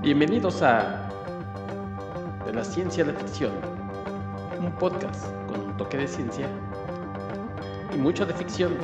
Bienvenidos a De la Ciencia a la Ficción, un podcast con un toque de ciencia y mucho de ficción.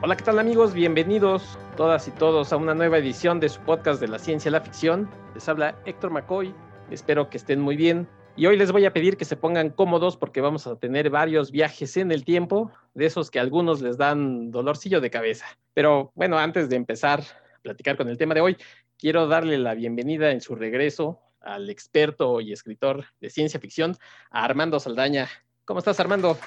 Hola, ¿qué tal amigos? Bienvenidos todas y todos a una nueva edición de su podcast de la ciencia y la ficción. Les habla Héctor McCoy. Espero que estén muy bien. Y hoy les voy a pedir que se pongan cómodos porque vamos a tener varios viajes en el tiempo, de esos que a algunos les dan dolorcillo de cabeza. Pero bueno, antes de empezar a platicar con el tema de hoy, quiero darle la bienvenida en su regreso al experto y escritor de ciencia ficción, a Armando Saldaña. ¿Cómo estás, Armando?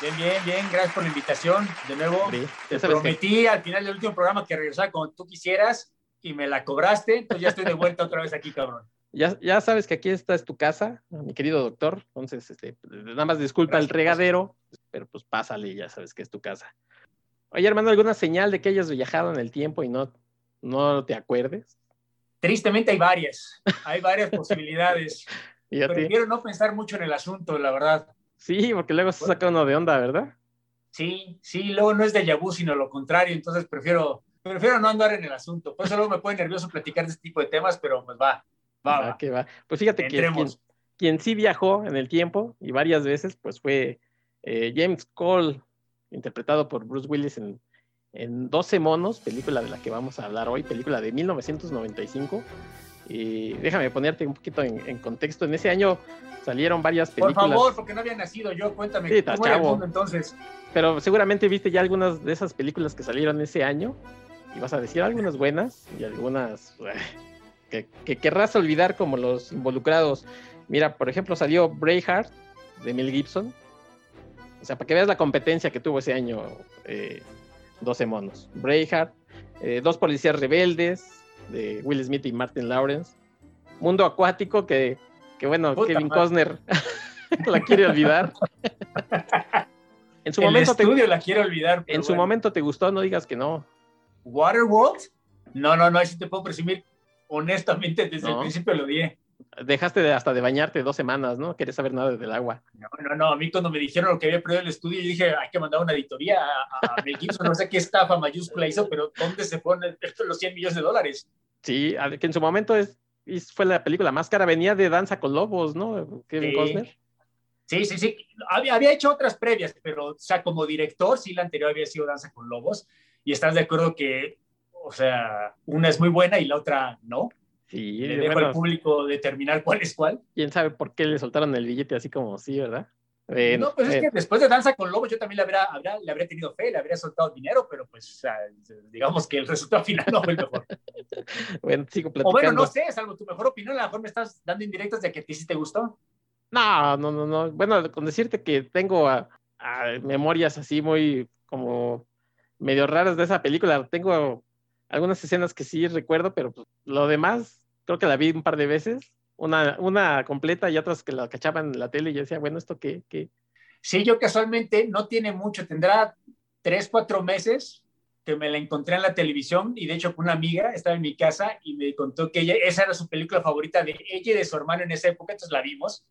Bien, bien, bien. Gracias por la invitación. De nuevo, Sí, te que- prometí al final del último programa que regresara cuando tú quisieras y me la cobraste. Entonces ya estoy de vuelta otra vez aquí, cabrón. Ya, ya sabes que aquí esta es tu casa, mi querido doctor. Entonces, este, nada más disculpa el regadero, pero pues pásale, ya sabes que es tu casa. Oye, hermano, ¿alguna señal de que hayas viajado en el tiempo y no, no te acuerdes? Tristemente hay varias. Hay varias posibilidades. Prefiero no pensar mucho en el asunto, la verdad. Sí, porque luego se saca uno de onda, ¿verdad? Sí, sí, luego no es de vu, sino lo contrario. Entonces prefiero, prefiero no andar en el asunto. Por eso luego me pone nervioso platicar de este tipo de temas, pero pues va, va, Va que va. Pues fíjate que quien, Entremos. quien sí viajó en el tiempo y varias veces, pues fue eh, James Cole, interpretado por Bruce Willis en, en 12 monos, película de la que vamos a hablar hoy, película de 1995. Y déjame ponerte un poquito en, en contexto. En ese año salieron varias Por películas, favor, porque no había nacido yo, cuéntame. Sí, ¿Cómo era el chavo. mundo entonces? pero seguramente viste ya algunas de esas películas que salieron ese año. Y vas a decir algunas buenas y algunas eh, que, que querrás olvidar como los involucrados. Mira, por ejemplo, salió Braveheart de Mel Gibson. O sea, para que veas la competencia que tuvo ese año eh, 12 monos. Braveheart, eh, Dos policías rebeldes de Will Smith y Martin Lawrence. Mundo acuático que, que bueno, Puta Kevin madre. Costner la quiere olvidar. En su el momento te, estudio la quiero olvidar. en su momento te gustó, no digas que no. Waterworld, no, no, no, sí te puedo presumir. Honestamente, desde No. el principio lo odié. Dejaste de- hasta de bañarte dos semanas, ¿no? Querías saber nada del agua. No, no, no, a mí cuando me dijeron lo que había perdido el estudio, yo dije, hay que mandar una auditoría a, a Mel Gibson, no sé qué estafa mayúscula hizo, pero ¿dónde se ponen los 100 millones de dólares? Sí, que en su momento es- fue la película más cara, venía de Danza con Lobos, ¿no? Kevin Sí. Costner. Sí, sí, sí. Había, había hecho otras previas, pero, o sea, como director, sí, la anterior había sido Danza con Lobos. Y estás de acuerdo que, o sea, una es muy buena y la otra no. Sí, Le dejo bueno, al público determinar cuál es cuál. quién sabe por qué le soltaron el billete así como sí, ¿verdad? No, pues es bueno, que después de Danza con Lobos yo también le habría, le habría tenido fe, le habría soltado dinero, pero pues, o digamos que el resultado final no fue el mejor. bueno, sigo o platicando. bueno, no sé, salvo tu mejor opinión, a lo mejor me estás dando indirectas de que a ti sí te gustó. No, no, no, no. Bueno, con decirte que tengo a- a memorias así muy como medio raras de esa película. Tengo algunas escenas que sí recuerdo, pero pues, lo demás creo que la vi un par de veces. Una, una completa y otras que la cachaban en la tele y yo decía, bueno, ¿esto qué? qué? Sí, yo casualmente no tiene mucho, tendrá tres, cuatro meses que me la encontré en la televisión y de hecho con una amiga estaba en mi casa y me contó que ella, esa era su película favorita de ella y de su hermano en esa época, entonces la vimos.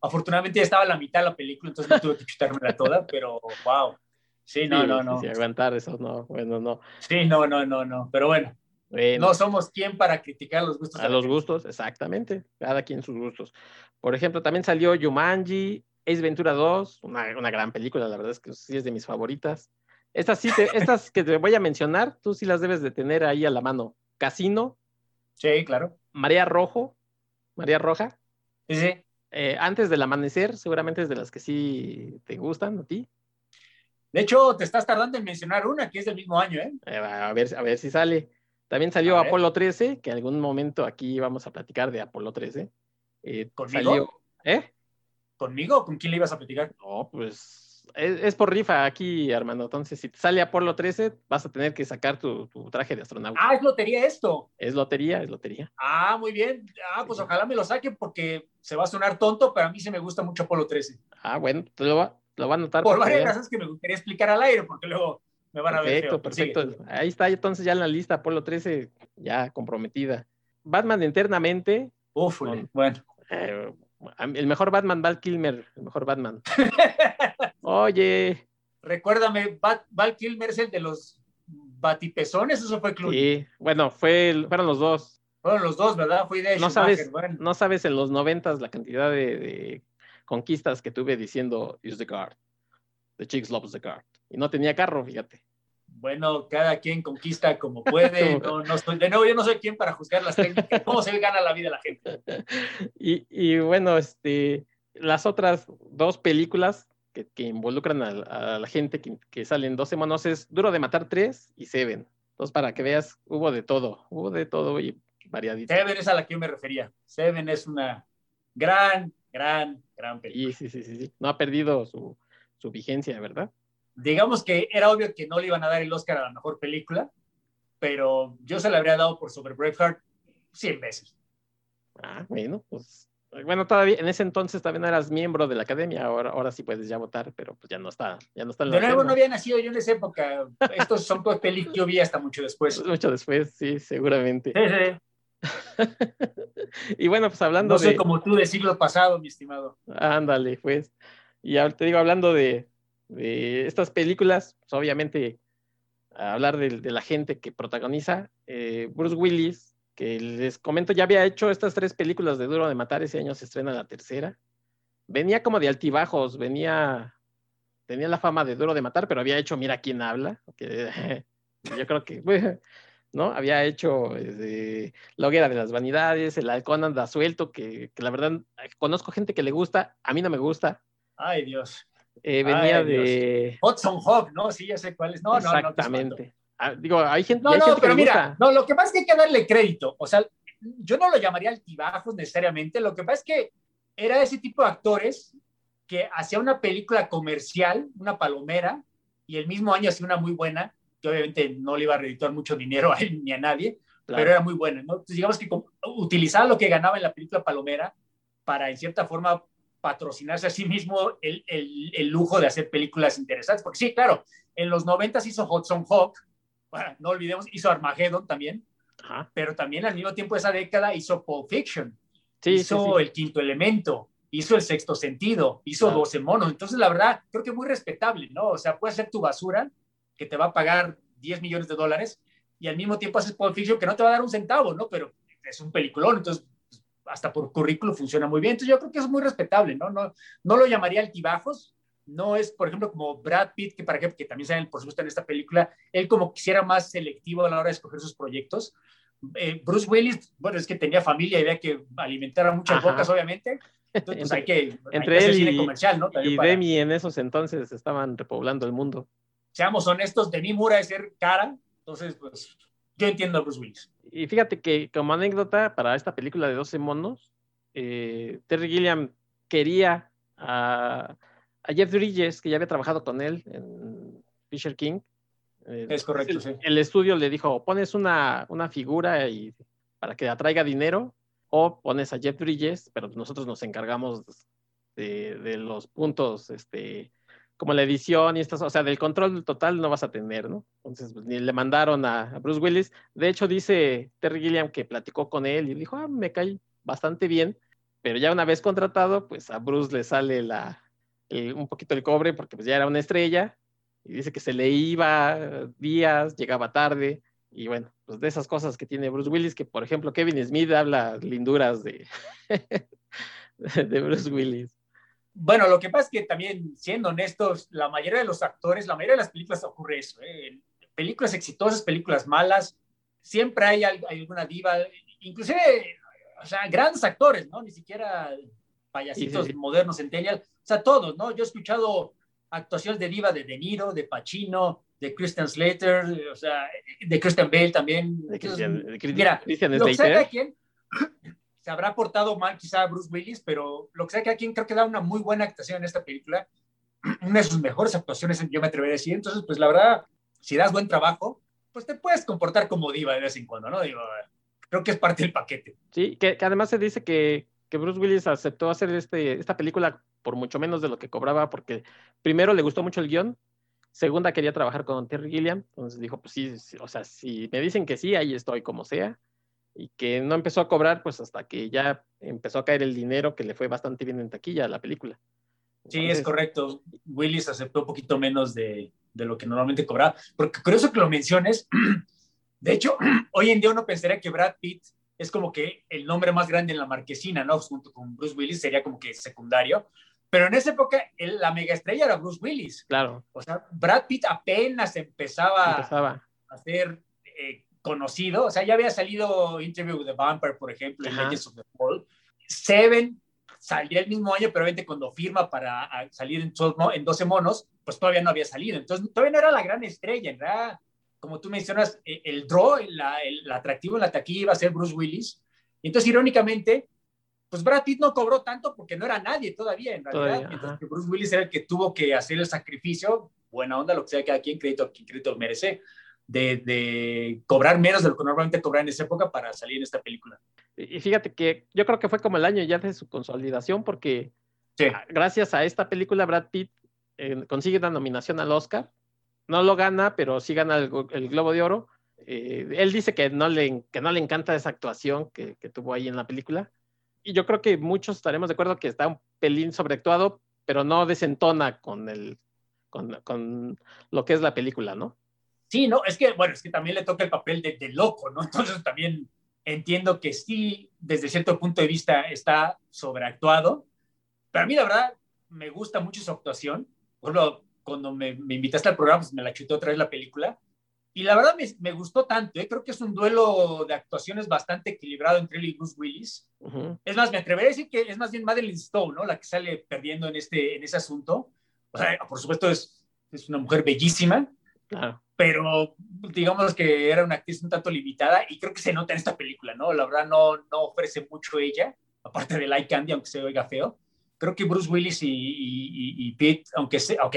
Afortunadamente ya estaba a la mitad de la película, entonces no tuve que chutármela toda, pero wow. Sí, no, Sí, no, no. sí, aguantar eso, no, bueno, no. Sí, no, no, no, no. Pero bueno, Bueno, no somos quien para criticar los gustos. a los gustos, exactamente. Cada quien sus gustos. Por ejemplo, también salió Jumanji, Ace Ventura 2, una, una gran película, la verdad es que sí es de mis favoritas. Estas sí, te- estas que te voy a mencionar, tú sí las debes de tener ahí a la mano. Casino, Sí, claro. Marea Rojo, Marea Roja, Sí, sí. eh, Antes del Amanecer, seguramente es de las que sí te gustan a ti. De hecho, te estás tardando en mencionar una que es del mismo año, ¿eh? Eh, a, ver, a ver si sale. También salió A. Apolo 13, que algún momento aquí vamos a platicar de Apolo 13. Eh, ¿Conmigo? salió- ¿Eh? ¿Conmigo o con quién le ibas a platicar? No, pues es, es por rifa aquí, hermano. Entonces, si te sale Apolo 13, vas a tener que sacar tu, tu traje de astronauta. Ah, es lotería esto. Es lotería, es lotería. Ah, muy bien. Ah, pues ojalá me lo saquen porque se va a sonar tonto, pero a mí se me gusta mucho Apolo 13. Ah, bueno, te lo va, lo va a anotar. Por varias razones que me gustaría explicar al aire, porque luego me van a ver. Perfecto, perfecto. Ahí está, entonces ya en la lista Apolo 13, ya comprometida. Batman Eternamente, Uf, Con- bueno. eh, El mejor Batman, Val Kilmer, el mejor Batman. Oye. Recuérdame, Val Kilmer es el de los batipezones, eso fue Clooney. Sí, bueno, fue, fueron los dos. Fueron los dos, ¿verdad? Fui de no sabes, no sabes en los noventas la cantidad de, conquistas que tuve diciendo use the card. The chicks loves the card. Y no tenía carro, fíjate. Bueno, cada quien conquista como puede. No, no de nuevo, yo no soy quien para juzgar las técnicas, cómo se gana la vida la gente. Y, y bueno, este, las otras dos películas que, involucran a, la gente que, que, salen 12 monos es Duro de Matar 3 y Seven. Entonces, para que veas, hubo de todo, hubo de todo y variadito. Seven es a la que yo me refería. Seven es una gran, gran, gran película. Sí, sí, sí, sí. No ha perdido su, su vigencia, ¿verdad? Digamos que era obvio que no le iban a dar el Oscar a la mejor película, pero yo se la habría dado por sobre Braveheart 100 veces. Ah, bueno, pues bueno, todavía en ese entonces también eras miembro de la academia, ahora, ahora sí puedes ya votar, pero pues ya no está, ya no está De nuevo, no había nacido yo en esa época. Estos son todos películas que yo vi hasta mucho después. Mucho después, sí, seguramente. Sí, sí. y bueno, pues hablando no soy como tú de siglo pasado, mi estimado. Ándale, pues. Y ahora te digo, hablando de, de estas películas, pues obviamente hablar de, de, la gente que protagoniza, eh, Bruce Willis que les comento, ya había hecho estas tres películas de Duro de Matar, ese año se estrena la tercera. Venía como de altibajos, venía, tenía la fama de Duro de Matar, pero había hecho Mira quién habla, yo creo que, ¿no? Había hecho este, La hoguera de las vanidades, El halcón anda suelto, que, que, la verdad conozco gente que le gusta, a mí no me gusta. Ay, Dios. Eh, venía de... Hudson Hawk, ¿no? Sí, ya sé cuál es. No, Exactamente. No, Ah, digo, hay gente, no, no, pero mira, no, lo que pasa es que hay que darle crédito. O sea, yo no lo llamaría altibajos necesariamente. Lo que pasa es que era ese tipo de actores que hacía una película comercial, una palomera, y el mismo año hacía una muy buena, que obviamente no le iba a reeditar mucho dinero a él ni a nadie, pero era muy buena, ¿no? Entonces, digamos que utilizaba lo que ganaba en la película palomera para, en cierta forma, patrocinarse a sí mismo el, el, el lujo de hacer películas interesantes. Porque sí, claro, en los 90 hizo Hudson Hawk, bueno, no olvidemos, hizo Armageddon también, pero también al mismo tiempo de esa década hizo Pulp Fiction, hizo El Quinto Elemento, hizo El Sexto Sentido, hizo 12 monos. Entonces, la verdad, creo que muy respetable, ¿no? O sea, puede ser tu basura, que te va a pagar 10 millones de dólares, y al mismo tiempo haces Pulp Fiction, que no te va a dar un centavo, ¿no? Pero es un peliculón, entonces hasta por currículo funciona muy bien. Entonces yo creo que es muy respetable, ¿no? No, no lo llamaría altibajos, no es, por ejemplo, como Brad Pitt, que, para ejemplo, que también sale, por supuesto, en esta película, él como quisiera más selectivo a la hora de escoger sus proyectos. Eh, Bruce Willis, bueno, es que tenía familia y había que alimentar a muchas bocas, obviamente. Entonces, pues, hay que, entre él y, comercial, ¿no? y Demi en esos entonces estaban repoblando el mundo. Seamos honestos, Demi Mura es ser cara, entonces, pues, yo entiendo a Bruce Willis. Y fíjate que, como anécdota, para esta película de 12 monos, eh, Terry Gilliam quería a a Jeff Bridges, que ya había trabajado con él en Fisher King. Eh, es correcto, el, sí. El estudio le dijo, pones una, una figura y, para que atraiga dinero, o pones a Jeff Bridges, pero nosotros nos encargamos de, de, los puntos, este, como la edición y estas, o sea, del control total no vas a tener, ¿no? Entonces, pues, le mandaron a, a, Bruce Willis. De hecho, dice Terry Gilliam que platicó con él y dijo, ah, me cae bastante bien, pero ya una vez contratado, pues a Bruce le sale la, un poquito el cobre porque pues ya era una estrella y dice que se le iba días, llegaba tarde y bueno, pues de esas cosas que tiene Bruce Willis, que por ejemplo Kevin Smith habla linduras de, de Bruce Willis. Bueno, lo que pasa es que también, siendo honestos, la mayoría de los actores, la mayoría de las películas ocurre eso. ¿eh? Películas exitosas, películas malas, siempre hay, alguna diva, inclusive, o sea, grandes actores, ¿no? Ni siquiera payasitos modernos, centennial, o sea, todos, ¿no? Yo he escuchado actuaciones de diva de De Niro, de Pacino, de Christian Slater, o sea, de Christian Bale también. De Christian, mira, Christian lo que sea que se habrá portado mal quizá Bruce Willis, pero lo que sea que a quien creo que da una muy buena actuación en esta película, una de sus mejores actuaciones, yo me atrevería a decir. Entonces, pues la verdad, si das buen trabajo, pues te puedes comportar como diva de vez en cuando, ¿no? Digo, creo que es parte del paquete. Sí, que además se dice que que Bruce Willis aceptó hacer este, esta película por mucho menos de lo que cobraba, porque primero le gustó mucho el guion, segunda quería trabajar con Terry Gilliam, entonces dijo, pues sí, o sea, si me dicen que sí, ahí estoy como sea. Y que no empezó a cobrar pues hasta que ya empezó a caer el dinero que le fue bastante bien en taquilla a la película. sí, es correcto. Willis aceptó un poquito menos de, de lo que normalmente cobraba. Porque curioso que lo menciones. De hecho, hoy en día uno pensaría que Brad Pitt es como que el nombre más grande en la marquesina, ¿no? Junto con Bruce Willis sería como que secundario. Pero en esa época la mega estrella era Bruce Willis. Claro. O sea, Brad Pitt apenas empezaba, empezaba. a ser eh, conocido. O sea, ya había salido Interview with the Vampire, por ejemplo, en Legends of the Fall. Seven salió el mismo año, pero obviamente cuando firma para salir en, en 12 monos, pues todavía no había salido. Entonces, todavía no era la gran estrella. En realidad, como tú mencionas, e, el draw, el, atractivo en la taquilla iba a ser Bruce Willis. Entonces, irónicamente, pues Brad Pitt no cobró tanto porque no era nadie todavía, en realidad. Entonces, Bruce Willis era el que tuvo que hacer el sacrificio, buena onda, lo que sea, que quien crédito, quien crédito merece, de, de, cobrar menos de lo que normalmente cobraba en esa época para salir en esta película. Y fíjate que yo creo que fue como el año ya de su consolidación, porque gracias a esta película Brad Pitt eh, consigue una nominación al Oscar no lo gana, pero sí gana el, Globo de Oro. Eh, él dice que no, le, que no le encanta esa actuación que, tuvo ahí en la película. Y yo creo que muchos estaremos de acuerdo que está un pelín sobreactuado, pero no desentona con, el, con, lo que es la película, ¿no? Sí, no, es que, bueno, es que también le toca el papel de, de loco, ¿no? Entonces también entiendo que sí, desde cierto punto de vista está sobreactuado, pero a mí la verdad me gusta mucho su actuación. Por lo, cuando me, me, invitaste al programa, pues me la chuté otra vez la película. Y la verdad me, me gustó tanto, ¿eh? creo que es un duelo de actuaciones bastante equilibrado entre él y Bruce Willis. Es más, me atrevería a decir que es más bien Madeline Stone, ¿no? La que sale perdiendo en, este, en ese asunto. O sea, por supuesto es, es una mujer bellísima, pero digamos que era una actriz un tanto limitada y creo que se nota en esta película, ¿no? La verdad no, no ofrece mucho ella, aparte de Light Candy, aunque se oiga feo. Creo que Bruce Willis y, y, y Pete, aunque sea, ok,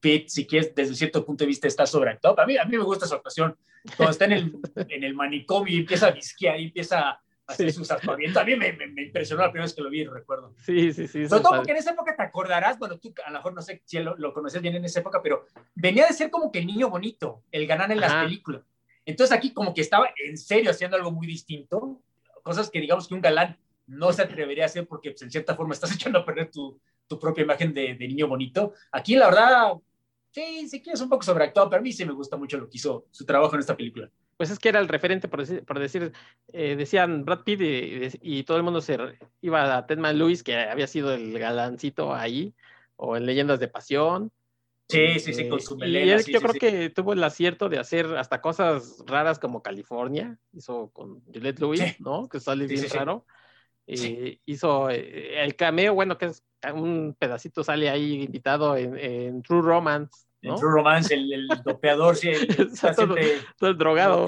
Pete, si quieres, desde cierto punto de vista está sobreactuado. A mí, a mí me gusta su actuación. Cuando está en el, en el manicomio y empieza a visquear y empieza hacer sus actuamientos. A mí me, me, impresionó la primera vez que lo vi, recuerdo. Sí, sí, sí. Sobre todo porque en esa época te acordarás, bueno, tú a lo mejor no sé si lo, lo conoces bien en esa época, pero venía de ser como que el niño bonito, el ganar en las películas. Entonces aquí como que estaba en serio haciendo algo muy distinto, cosas que digamos que un galán no se atrevería a hacer porque pues, en cierta forma estás echando a perder tu, tu propia imagen de, niño bonito. Aquí, la verdad, sí, sí que es un poco sobreactuado, pero a mí sí me gusta mucho lo que hizo su trabajo en esta película. Pues es que era el referente, por decir, por decir eh, decían Brad Pitt y, todo el mundo se iba a Tedman Lewis, que había sido el galancito ahí, o en Leyendas de Pasión. Sí, sí, sí, con su melena. Y él, yo creo que tuvo el acierto de hacer hasta cosas raras como California, hizo con Juliette Lewis, ¿no? Que sale bien raro. Eh, hizo eh, el cameo, bueno, que es un pedacito sale ahí invitado en, True Romance. En True Romance, el, el dopeador, sí, el, todo, todo, el drogado.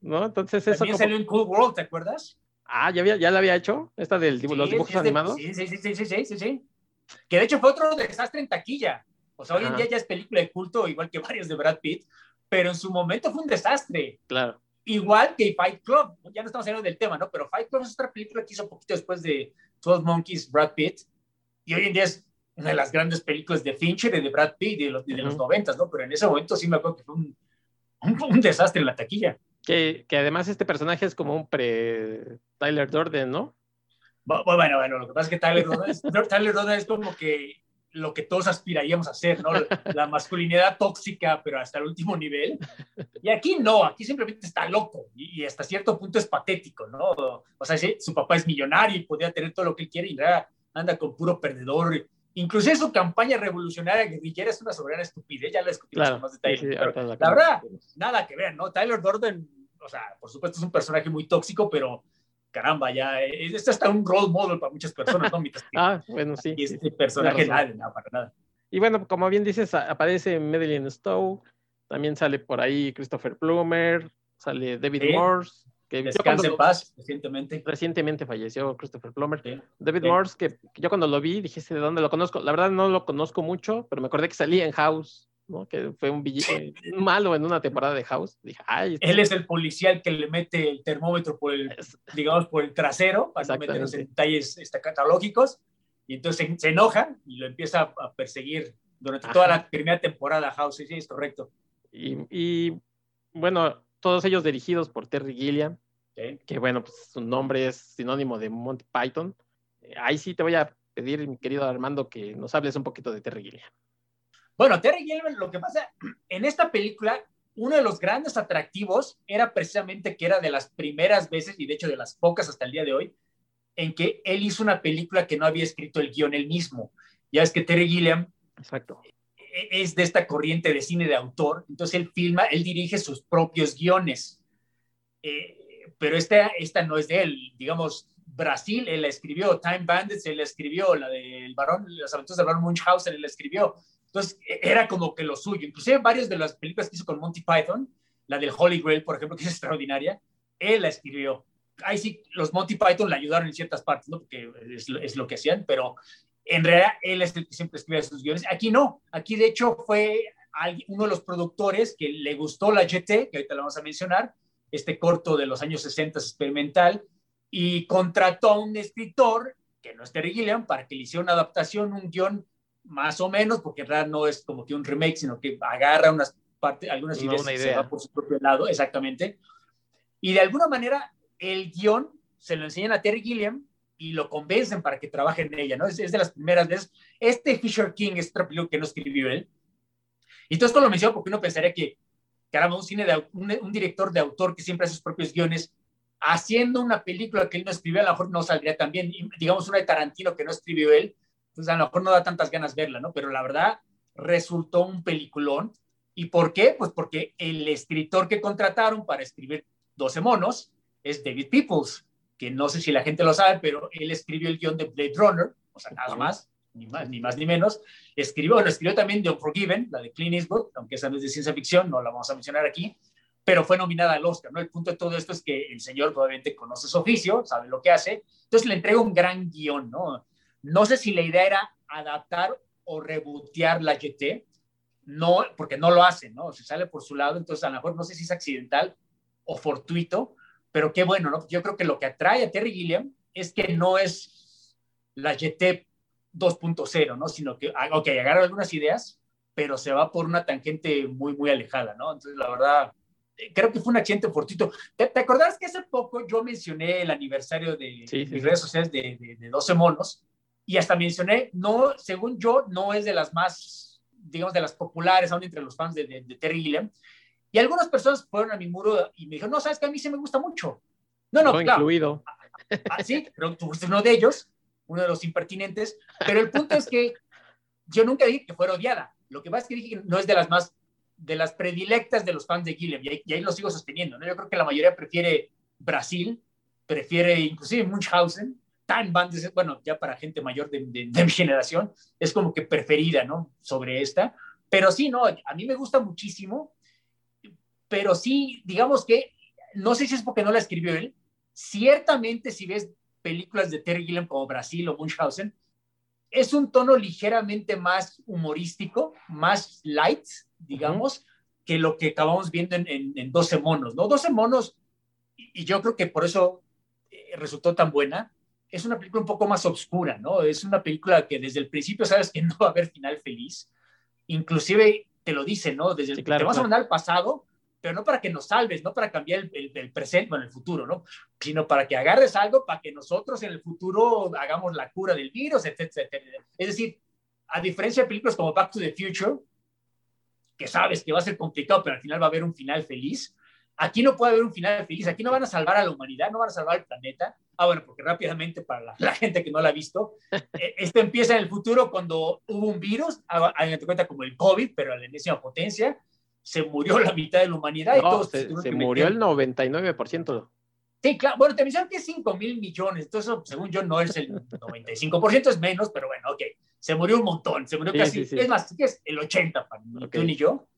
¿no? Entonces eso. También salió en Cool World, ¿te acuerdas? Ah, ¿ya, había, ya la había hecho? ¿Esta de los dibujos animados? Sí, sí, sí, sí, sí, sí, sí. Que de hecho fue otro desastre en taquilla. O sea, hoy en día ya es película de culto, igual que varios de Brad Pitt, pero en su momento fue un desastre. Claro. Igual que Fight Club, ya no estamos hablando del tema, ¿no? Pero Fight Club es otra película que hizo poquito después de 12 Monkeys, Brad Pitt, y hoy en día es una de las grandes películas de Fincher y de Brad Pitt de los, de los 90, ¿no? Pero en ese momento sí me acuerdo que fue un, un, desastre en la taquilla. Que, que, además este personaje es como un pre Tyler Durden, ¿no? Bueno, bueno, lo que pasa es que Tyler Durden Tyler Durden es como que lo que todos aspiraríamos a hacer, ¿no? La masculinidad tóxica, pero hasta el último nivel. Y aquí no, aquí simplemente está loco y, hasta cierto punto es patético, ¿no? O sea, su papá es millonario y podría tener todo lo que quiere y nada, anda con puro perdedor. Incluso su campaña revolucionaria guerrillera es una soberana estupidez, ya la discutimos más detalle. la, verdad, nada que ver, ¿no? Tyler Durden, o sea, por supuesto es un personaje muy tóxico, pero caramba, ya, es hasta un role model para muchas personas, ¿no? ah, bueno, sí. Y este personaje nada, nada, para nada. Y bueno, como bien dices, aparece Madeline Stowe, también sale por ahí Christopher Plummer, sale David Morse. Que Descanse en paz, recientemente. Recientemente falleció Christopher Plummer. David Morse, que yo cuando lo vi dije, ¿de dónde lo conozco? La verdad no lo conozco mucho, pero me acordé que salía en House. ¿no? que fue un billete malo en una temporada de House. Dije, Ay, este Él es el policía que le mete el termómetro por el, digamos, por el trasero, para no meternos en detalles este, catalógicos, y entonces se, enoja y lo empieza a perseguir durante toda la primera temporada House, sí, es correcto. Y, y, bueno, todos ellos dirigidos por Terry Gilliam, que bueno, pues su nombre es sinónimo de Monty Python. Eh, ahí sí te voy a pedir, mi querido Armando, que nos hables un poquito de Terry Gilliam. Bueno, Terry Gilliam, lo que pasa, en esta película, uno de los grandes atractivos era precisamente que era de las primeras veces, y de hecho de las pocas hasta el día de hoy, en que él hizo una película que no había escrito el guion él mismo. Ya es que Terry Gilliam Exacto. E-, es de esta corriente de cine de autor, entonces él filma, él dirige sus propios guiones. Eh, pero esta, esta no es de él, digamos, Brasil, él la escribió, Time Bandits, él la escribió, la del varón, las aventuras del varón Munchausen, él la escribió. Entonces, e-, era como que lo suyo. Inclusive varias de las películas que hizo con Monty Python, la del Holy Grail, por ejemplo, que es extraordinaria, él la escribió. Ahí sí, los Monty Python le ayudaron en ciertas partes, ¿no? Porque es, es lo que hacían, pero en realidad él es el que siempre escribe sus guiones. Aquí no, aquí de hecho fue uno de los productores que le gustó la GT, que ahorita la vamos a mencionar, este corto de los años 60 experimental, y contrató a un escritor, que no es Terry Gilliam, para que le hiciera una adaptación, un guion más o menos, porque en realidad no es como que un remake, sino que agarra unas partes, algunas ideas y se va por su propio lado, exactamente. Y de alguna manera el guion se lo enseñan a Terry Gilliam y lo convencen para que trabaje en ella, ¿no? Es, de las primeras veces. Este Fisher King es otro que no escribió él. Y todo esto lo menciono porque uno pensaría que, caramba, un, cine de, un, director de autor que siempre hace sus propios guiones, haciendo una película que él no escribió, a lo mejor no saldría tan bien. digamos, una de Tarantino que no escribió él, pues a lo mejor no da tantas ganas verla, ¿no? Pero la verdad, resultó un peliculón. ¿Y por qué? Pues porque el escritor que contrataron para escribir 12 monos es David Peoples que no sé si la gente lo sabe, pero él escribió el guion de Blade Runner, o sea, nada más, ni más ni, más, ni menos. Escribió, lo escribió también de Unforgiven, la de Clint Eastwood, aunque esa no es de ciencia ficción, no la vamos a mencionar aquí, pero fue nominada al Oscar, ¿no? El punto de todo esto es que el señor probablemente conoce su oficio, sabe lo que hace, entonces le entrega un gran guion, ¿no? No sé si la idea era adaptar o rebotear la GT, no, porque no lo hace, ¿no? Se sale por su lado, entonces a lo mejor no sé si es accidental o fortuito, pero qué bueno, ¿no? Yo creo que lo que atrae a Terry Gilliam es que no es la GT 2.0, ¿no? Sino que, ah, ok, agarra algunas ideas, pero se va por una tangente muy, muy alejada, ¿no? Entonces, la verdad, eh, creo que fue un accidente fortuito. ¿Te, ¿Te, acordás que hace poco yo mencioné el aniversario de mis redes sociales de, de, 12 monos? Y hasta mencioné, no, según yo, no es de las más, digamos, de las populares aún entre los fans de, de Terry Gilliam, y algunas personas fueron a mi muro y me dijeron, no, sabes que a mí sí me gusta mucho. No, no, claro. incluido. Ah, sí, pero tú fuiste uno de ellos, uno de los impertinentes. Pero el punto es que yo nunca dije que fuera odiada. Lo que pasa es que dije no es de las más, de las predilectas de los fans de Gilliam. Y ahí, lo sigo sosteniendo. ¿no? Yo creo que la mayoría prefiere Brasil, prefiere inclusive Munchausen. Time Band, bueno, ya para gente mayor de, de mi generación, es como que preferida, ¿no? Sobre esta. Pero sí, no, a mí me gusta muchísimo pero sí, digamos que, no sé si es porque no la escribió él, ciertamente si ves películas de Terry Gilliam como Brasil o Munchausen, es un tono ligeramente más humorístico, más light, digamos, que lo que acabamos viendo en, en, 12 monos, ¿no? 12 monos, y, yo creo que por eso eh, resultó tan buena, es una película un poco más oscura, ¿no? Es una película que desde el principio sabes que no va a haber final feliz, inclusive te lo dice, ¿no? Desde el, claro, te vas a mandar al pasado, pero no para que nos salves, no para cambiar el, presente o el futuro, ¿no? Sino para que agarres algo para que nosotros en el futuro hagamos la cura del virus, etcétera, etcétera. Es decir, a diferencia de películas como Back to the Future, que sabes que va a ser complicado, pero al final va a haber un final feliz, aquí no puede haber un final feliz, aquí no van a salvar a la humanidad, no van a salvar al planeta. Ah, bueno, porque rápidamente para la, gente que no la ha visto, eh, esto empieza en el futuro cuando hubo un virus, hagan cuenta como el COVID, pero a la enésima potencia, se murió la mitad de la humanidad. y todos se, murió el 99%. Sí, claro. Bueno, te mencionan que es 5 mil millones. Entonces, según yo, no es el 95%, es menos, pero bueno, ok. Se murió un montón. Se murió casi. Es más, es el 80% para mí, tú ni yo.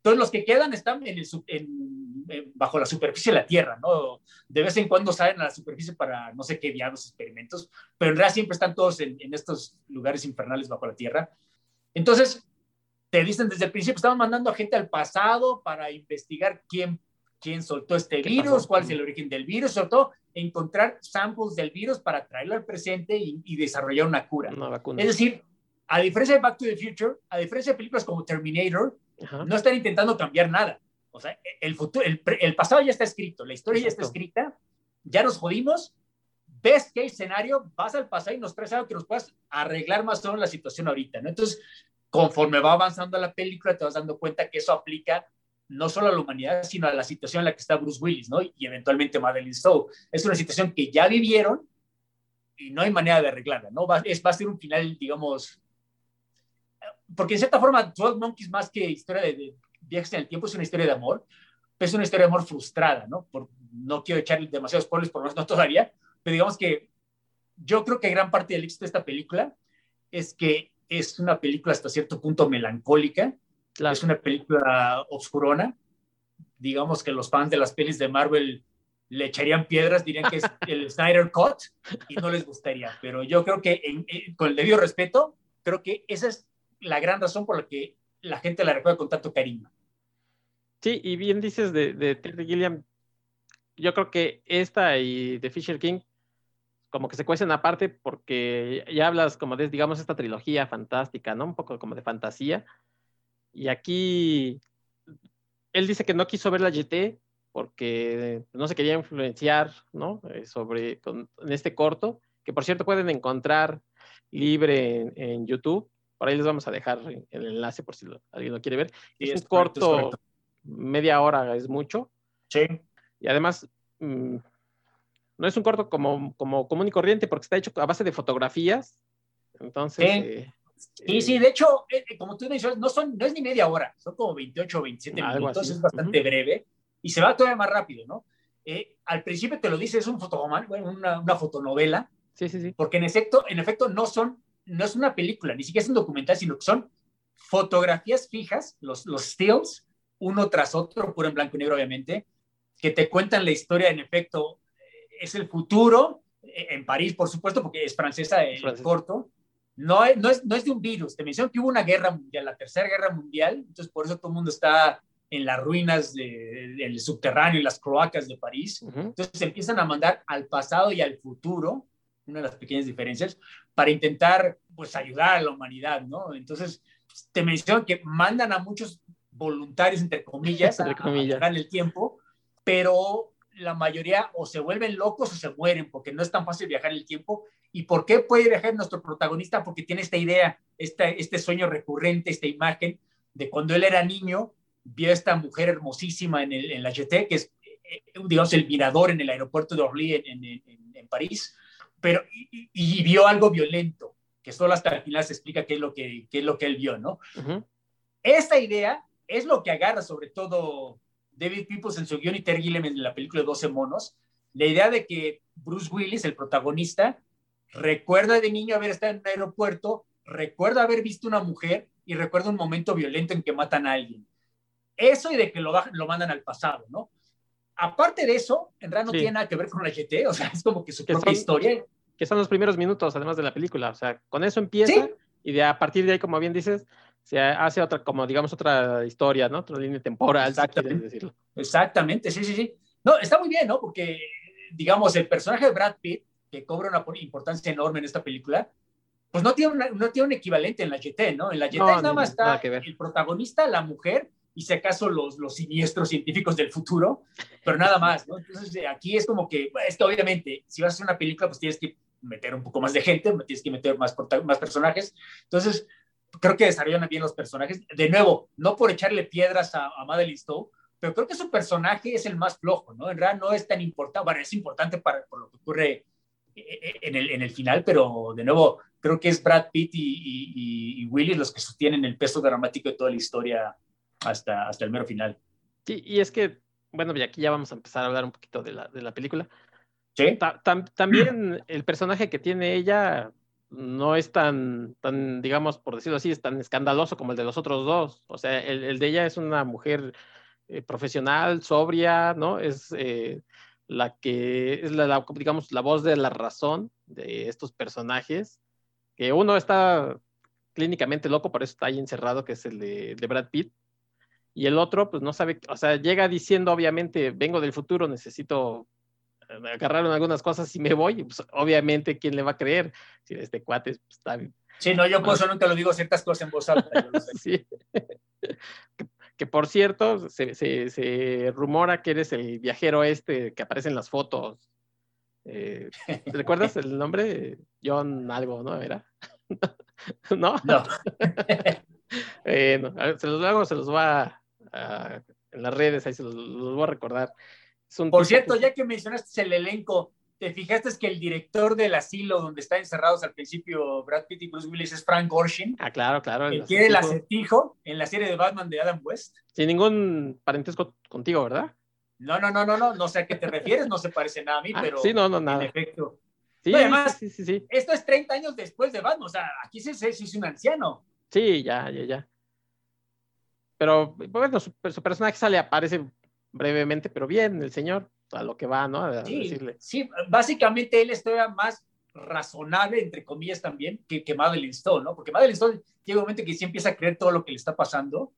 Todos los que quedan están en el, bajo la superficie de la Tierra, ¿no? De vez en cuando salen a la superficie para no sé qué diablos experimentos, pero en realidad siempre están todos en, en estos lugares infernales bajo la Tierra. Entonces, te dicen desde el principio, estamos mandando a gente al pasado para investigar quién, quién soltó este virus, cuál es el origen del virus, sobre todo encontrar samples del virus para traerlo al presente y, desarrollar una cura. Es decir, a diferencia de Back to the Future, a diferencia de películas como Terminator, no están intentando cambiar nada. O sea, el, futuro, el, pasado ya está escrito, la historia ya está escrita, ya nos jodimos, ves qué escenario, vas al pasado y nos traes algo que nos puedas arreglar más o menos la situación ahorita, ¿no? Entonces, conforme va avanzando la película, te vas dando cuenta que eso aplica no solo a la humanidad, sino a la situación en la que está Bruce Willis, ¿no? Y eventualmente Madeline Stowe. Es una situación que ya vivieron y no hay manera de arreglarla, ¿no? Va, es, va a ser un final, digamos, porque en cierta forma, 12 Monkeys, más que historia de, de, viajes en el tiempo, es una historia de amor, pero es una historia de amor frustrada, ¿no? Por, no quiero echarle demasiados spoilers, por lo menos no todavía, pero digamos que yo creo que gran parte del éxito de esta película es que es una película hasta cierto punto melancólica, claro. es una película oscurona, digamos que los fans de las pelis de Marvel le echarían piedras, dirían que es el Snyder Cut y no les gustaría, pero yo creo que en, en, con el debido respeto, creo que esa es la gran razón por la que la gente la recuerda con tanto cariño. Sí, y bien dices de, de Terry Gilliam, yo creo que esta y The Fisher King como que se cuecen aparte porque ya hablas como de, digamos, esta trilogía fantástica, ¿no? Un poco como de fantasía. Y aquí él dice que no quiso ver la GT porque no se quería influenciar, ¿no? Eh, sobre con, en este corto, que por cierto pueden encontrar libre en, en, YouTube. Por ahí les vamos a dejar el enlace por si lo, alguien lo quiere ver. Sí, es, es, un correcto, corto, es media hora es mucho. Sí. Y además, mmm, no es un corto como, como común y corriente porque está hecho a base de fotografías. Entonces. Sí, eh, sí, sí, de hecho, eh, como tú dices, no, son, no es ni media hora, son como 28 o 27 minutos, así. es bastante uh -huh. breve y se va todavía más rápido, ¿no? Eh, al principio te lo dice, es un fotoman, bueno, una, una, fotonovela. Sí, sí, sí. Porque en efecto, en efecto no son, no es una película, ni siquiera es un documental, sino que son fotografías fijas, los, los stills, uno tras otro, puro en blanco y negro, obviamente, que te cuentan la historia, en efecto, es el futuro, eh, en París, por supuesto, porque es francesa Francés. corto. No es, no, es, no es de un virus. Te menciono que hubo una guerra mundial, la tercera guerra mundial, entonces por eso todo el mundo está en las ruinas de, del subterráneo y las cloacas de París. Uh -huh. Entonces empiezan a mandar al pasado y al futuro, una de las pequeñas diferencias, para intentar pues ayudar a la humanidad, ¿no? Entonces te menciono que mandan a muchos voluntarios, entre comillas, entre comillas. a, a el tiempo, pero la mayoría o se vuelven locos o se mueren, porque no es tan fácil viajar el tiempo. ¿Y por qué puede viajar nuestro protagonista? Porque tiene esta idea, esta, este sueño recurrente, esta imagen de cuando él era niño, vio a esta mujer hermosísima en, el, en la GT, que es, eh, digamos, el mirador en el aeropuerto de Orly en, en, en París, pero y, y, vio algo violento, que solo hasta el final se explica qué es lo que, qué es lo que él vio, ¿no? Uh -huh. Esta idea es lo que agarra sobre todo David Peoples en su guion y Terry Gilliam en la película 12 monos, la idea de que Bruce Willis, el protagonista, recuerda de niño haber estado en un aeropuerto, recuerda haber visto una mujer y recuerda un momento violento en que matan a alguien. Eso y de que lo, lo mandan al pasado, ¿no? Aparte de eso, en realidad no sí. tiene nada que ver con la GT, o sea, es como que su que propia son, historia. Que son los primeros minutos, además de la película, o sea, con eso empieza ¿Sí? y de a partir de ahí, como bien dices, se hace otra, como digamos, otra historia, ¿no? Otra línea temporal, Exactamente. Si decirlo. Exactamente, sí, sí, sí. No, está muy bien, ¿no? Porque, digamos, el personaje de Brad Pitt, que cobra una importancia enorme en esta película, pues no tiene, una, no tiene un equivalente en la GT, ¿no? En la GT no, nada más está el protagonista, la mujer, y si acaso los, los siniestros científicos del futuro, pero nada más, ¿no? Entonces, aquí es como que, es que obviamente, si vas a hacer una película, pues tienes que meter un poco más de gente, tienes que meter más, más personajes. Entonces, creo que desarrollan bien los personajes. De nuevo, no por echarle piedras a, a Madeline Stowe, pero creo que su personaje es el más flojo, ¿no? En realidad no es tan importante, bueno, es importante para, por lo que ocurre eh, eh, en el, en el final, pero de nuevo, creo que es Brad Pitt y, y, y Willy los que sostienen el peso dramático de toda la historia hasta, hasta el mero final. Sí, y es que, bueno, y aquí ya vamos a empezar a hablar un poquito de la, de la película. Sí. Ta tam también el personaje que tiene ella no es tan, tan, digamos, por decirlo así, es tan escandaloso como el de los otros dos. O sea, el, el de ella es una mujer eh, profesional, sobria, ¿no? Es eh, la que es la, la, digamos, la voz de la razón de estos personajes, que uno está clínicamente loco, por eso está ahí encerrado, que es el de, de Brad Pitt, y el otro, pues no sabe, o sea, llega diciendo, obviamente, vengo del futuro, necesito agarraron algunas cosas y me voy, pues, obviamente, ¿quién le va a creer? Si este cuate pues, está bien. Sí, no, yo por eso nunca lo digo ciertas cosas en voz alta. sí. que, que, por cierto, se, se, se, rumora que eres el viajero este que aparece en las fotos. Eh, ¿Recuerdas el nombre? John algo, ¿no? ¿Era? ¿No? No. bueno, se los luego se los va a, en las redes, ahí se los, voy a recordar. Por cierto, ya que mencionaste el elenco, ¿te fijaste que el director del asilo donde están encerrados al principio Brad Pitt y Bruce Willis es Frank Gorshin? Ah, claro, claro. El quiere el acertijo en la serie de Batman de Adam West. Sin ningún parentesco contigo, ¿verdad? No, no, no, no, no, no sé a qué te refieres, no se parece nada a mí, ah, pero. Sí, no, no, nada. En efecto. Sí, además, sí, sí, sí, esto es 30 años después de Batman, o sea, aquí sí, es un anciano. Sí, ya, ya, ya. Pero bueno, su, personaje sale, aparece brevemente, pero bien, el señor, a lo que va, ¿no? A sí, decirle. sí, básicamente él está más razonable, entre comillas, también, que, que Madeline Stone, ¿no? Porque Madeline Stone llega un momento que sí empieza a creer todo lo que le está pasando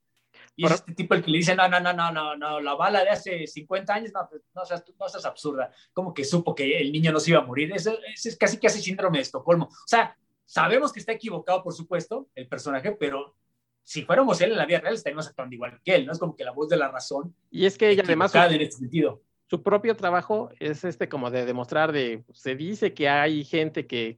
y es este tipo el que le dice, no, no, no, no, no, no, la bala de hace 50 años, no, pues, no, seas, no seas absurda. Como que supo que el niño no se iba a morir. Eso, es casi casi síndrome de Estocolmo. O sea, sabemos que está equivocado, por supuesto, el personaje, pero si fuéramos él en la vida real, estaríamos actuando igual que él, ¿no? Es como que la voz de la razón. Y es que ella además... en este sentido. Su propio trabajo es este como de demostrar de, se dice que hay gente que,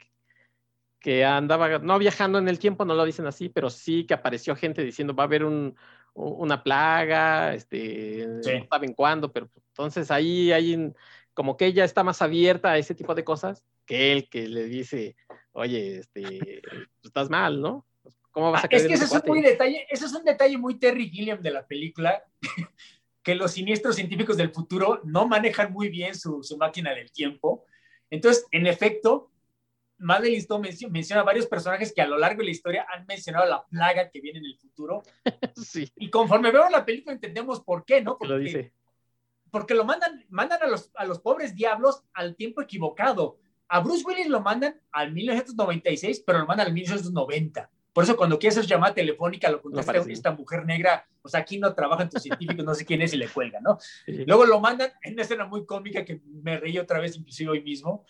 que andaba, no viajando en el tiempo, no lo dicen así, pero sí que apareció gente diciendo va a haber un, una plaga, este, no saben cuándo, pero entonces ahí hay como que ella está más abierta a ese tipo de cosas que él que le dice, oye, este, estás mal, ¿no? ¿Cómo vas a ah, Es que ese es, un muy detalle, ese es un detalle muy Terry Gilliam de la película, que los siniestros científicos del futuro no manejan muy bien su, su máquina del tiempo. Entonces, en efecto, Madeline Stone menciona, varios personajes que a lo largo de la historia han mencionado la plaga que viene en el futuro. Sí. Y conforme vemos la película entendemos por qué, ¿no? Porque lo, dice. porque lo mandan, mandan a los, a los pobres diablos al tiempo equivocado. A Bruce Willis lo mandan al 1996, pero lo mandan al 1990. Por eso cuando quieres hacer llamada telefónica lo contesta esta mujer negra, o sea, aquí no trabajan tus científicos, no sé quién es y le cuelga, ¿no? Luego lo mandan en una escena muy cómica que me reí otra vez, inclusive hoy mismo,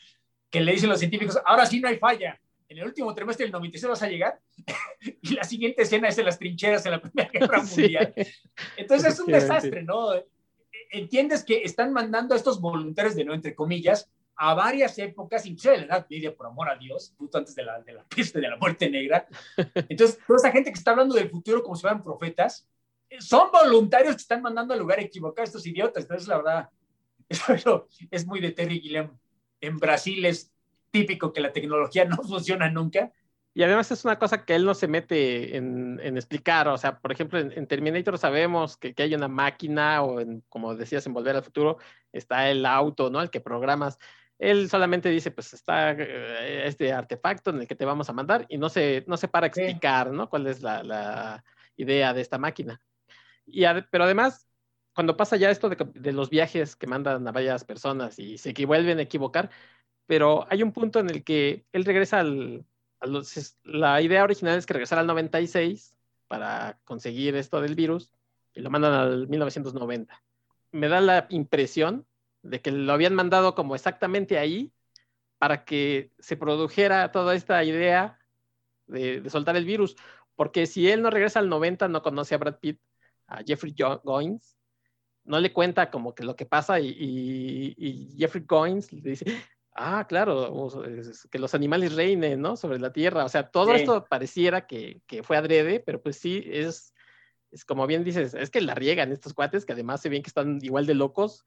que le dicen los científicos, ahora sí no hay falla. En el último trimestre del 96 vas a llegar y la siguiente escena es en las trincheras en la Primera Guerra Mundial. Entonces es un desastre, ¿no? Entiendes que están mandando a estos voluntarios de no, entre comillas, a varias épocas, incluso de la Edad Media, por amor a Dios, justo antes de la, de la peste, de la muerte negra. Entonces, toda esa gente que está hablando del futuro como si fueran profetas, son voluntarios que están mandando al lugar equivocado estos idiotas. Entonces, la verdad, eso es muy de Terry Gilliam en Brasil es típico que la tecnología no funciona nunca. Y además es una cosa que él no se mete en, explicar. O sea, por ejemplo, en, Terminator sabemos que, hay una máquina o, en, como decías, en Volver al Futuro, está el auto, ¿no? El que programas. Él solamente dice, pues está eh, este artefacto en el que te vamos a mandar y no se, no se para a explicar, ¿no? Cuál es la, idea de esta máquina. Y pero además, cuando pasa ya esto de, los viajes que mandan a varias personas y se vuelven a equivocar, pero hay un punto en el que él regresa al, a los, la idea original es que regresara al 96 para conseguir esto del virus y lo mandan al 1990. Me da la impresión de que lo habían mandado como exactamente ahí para que se produjera toda esta idea de, de soltar el virus, porque si él no regresa al 90 no conoce a Brad Pitt, a Jeffrey Goins, no le cuenta como que lo que pasa y, Jeffrey Coins le dice, ah, claro, que los animales reinen, ¿no? Sobre la tierra. O sea, todo esto pareciera que, fue adrede, pero pues sí, es, es como bien dices, es que la riegan estos cuates, que además se ven que están igual de locos,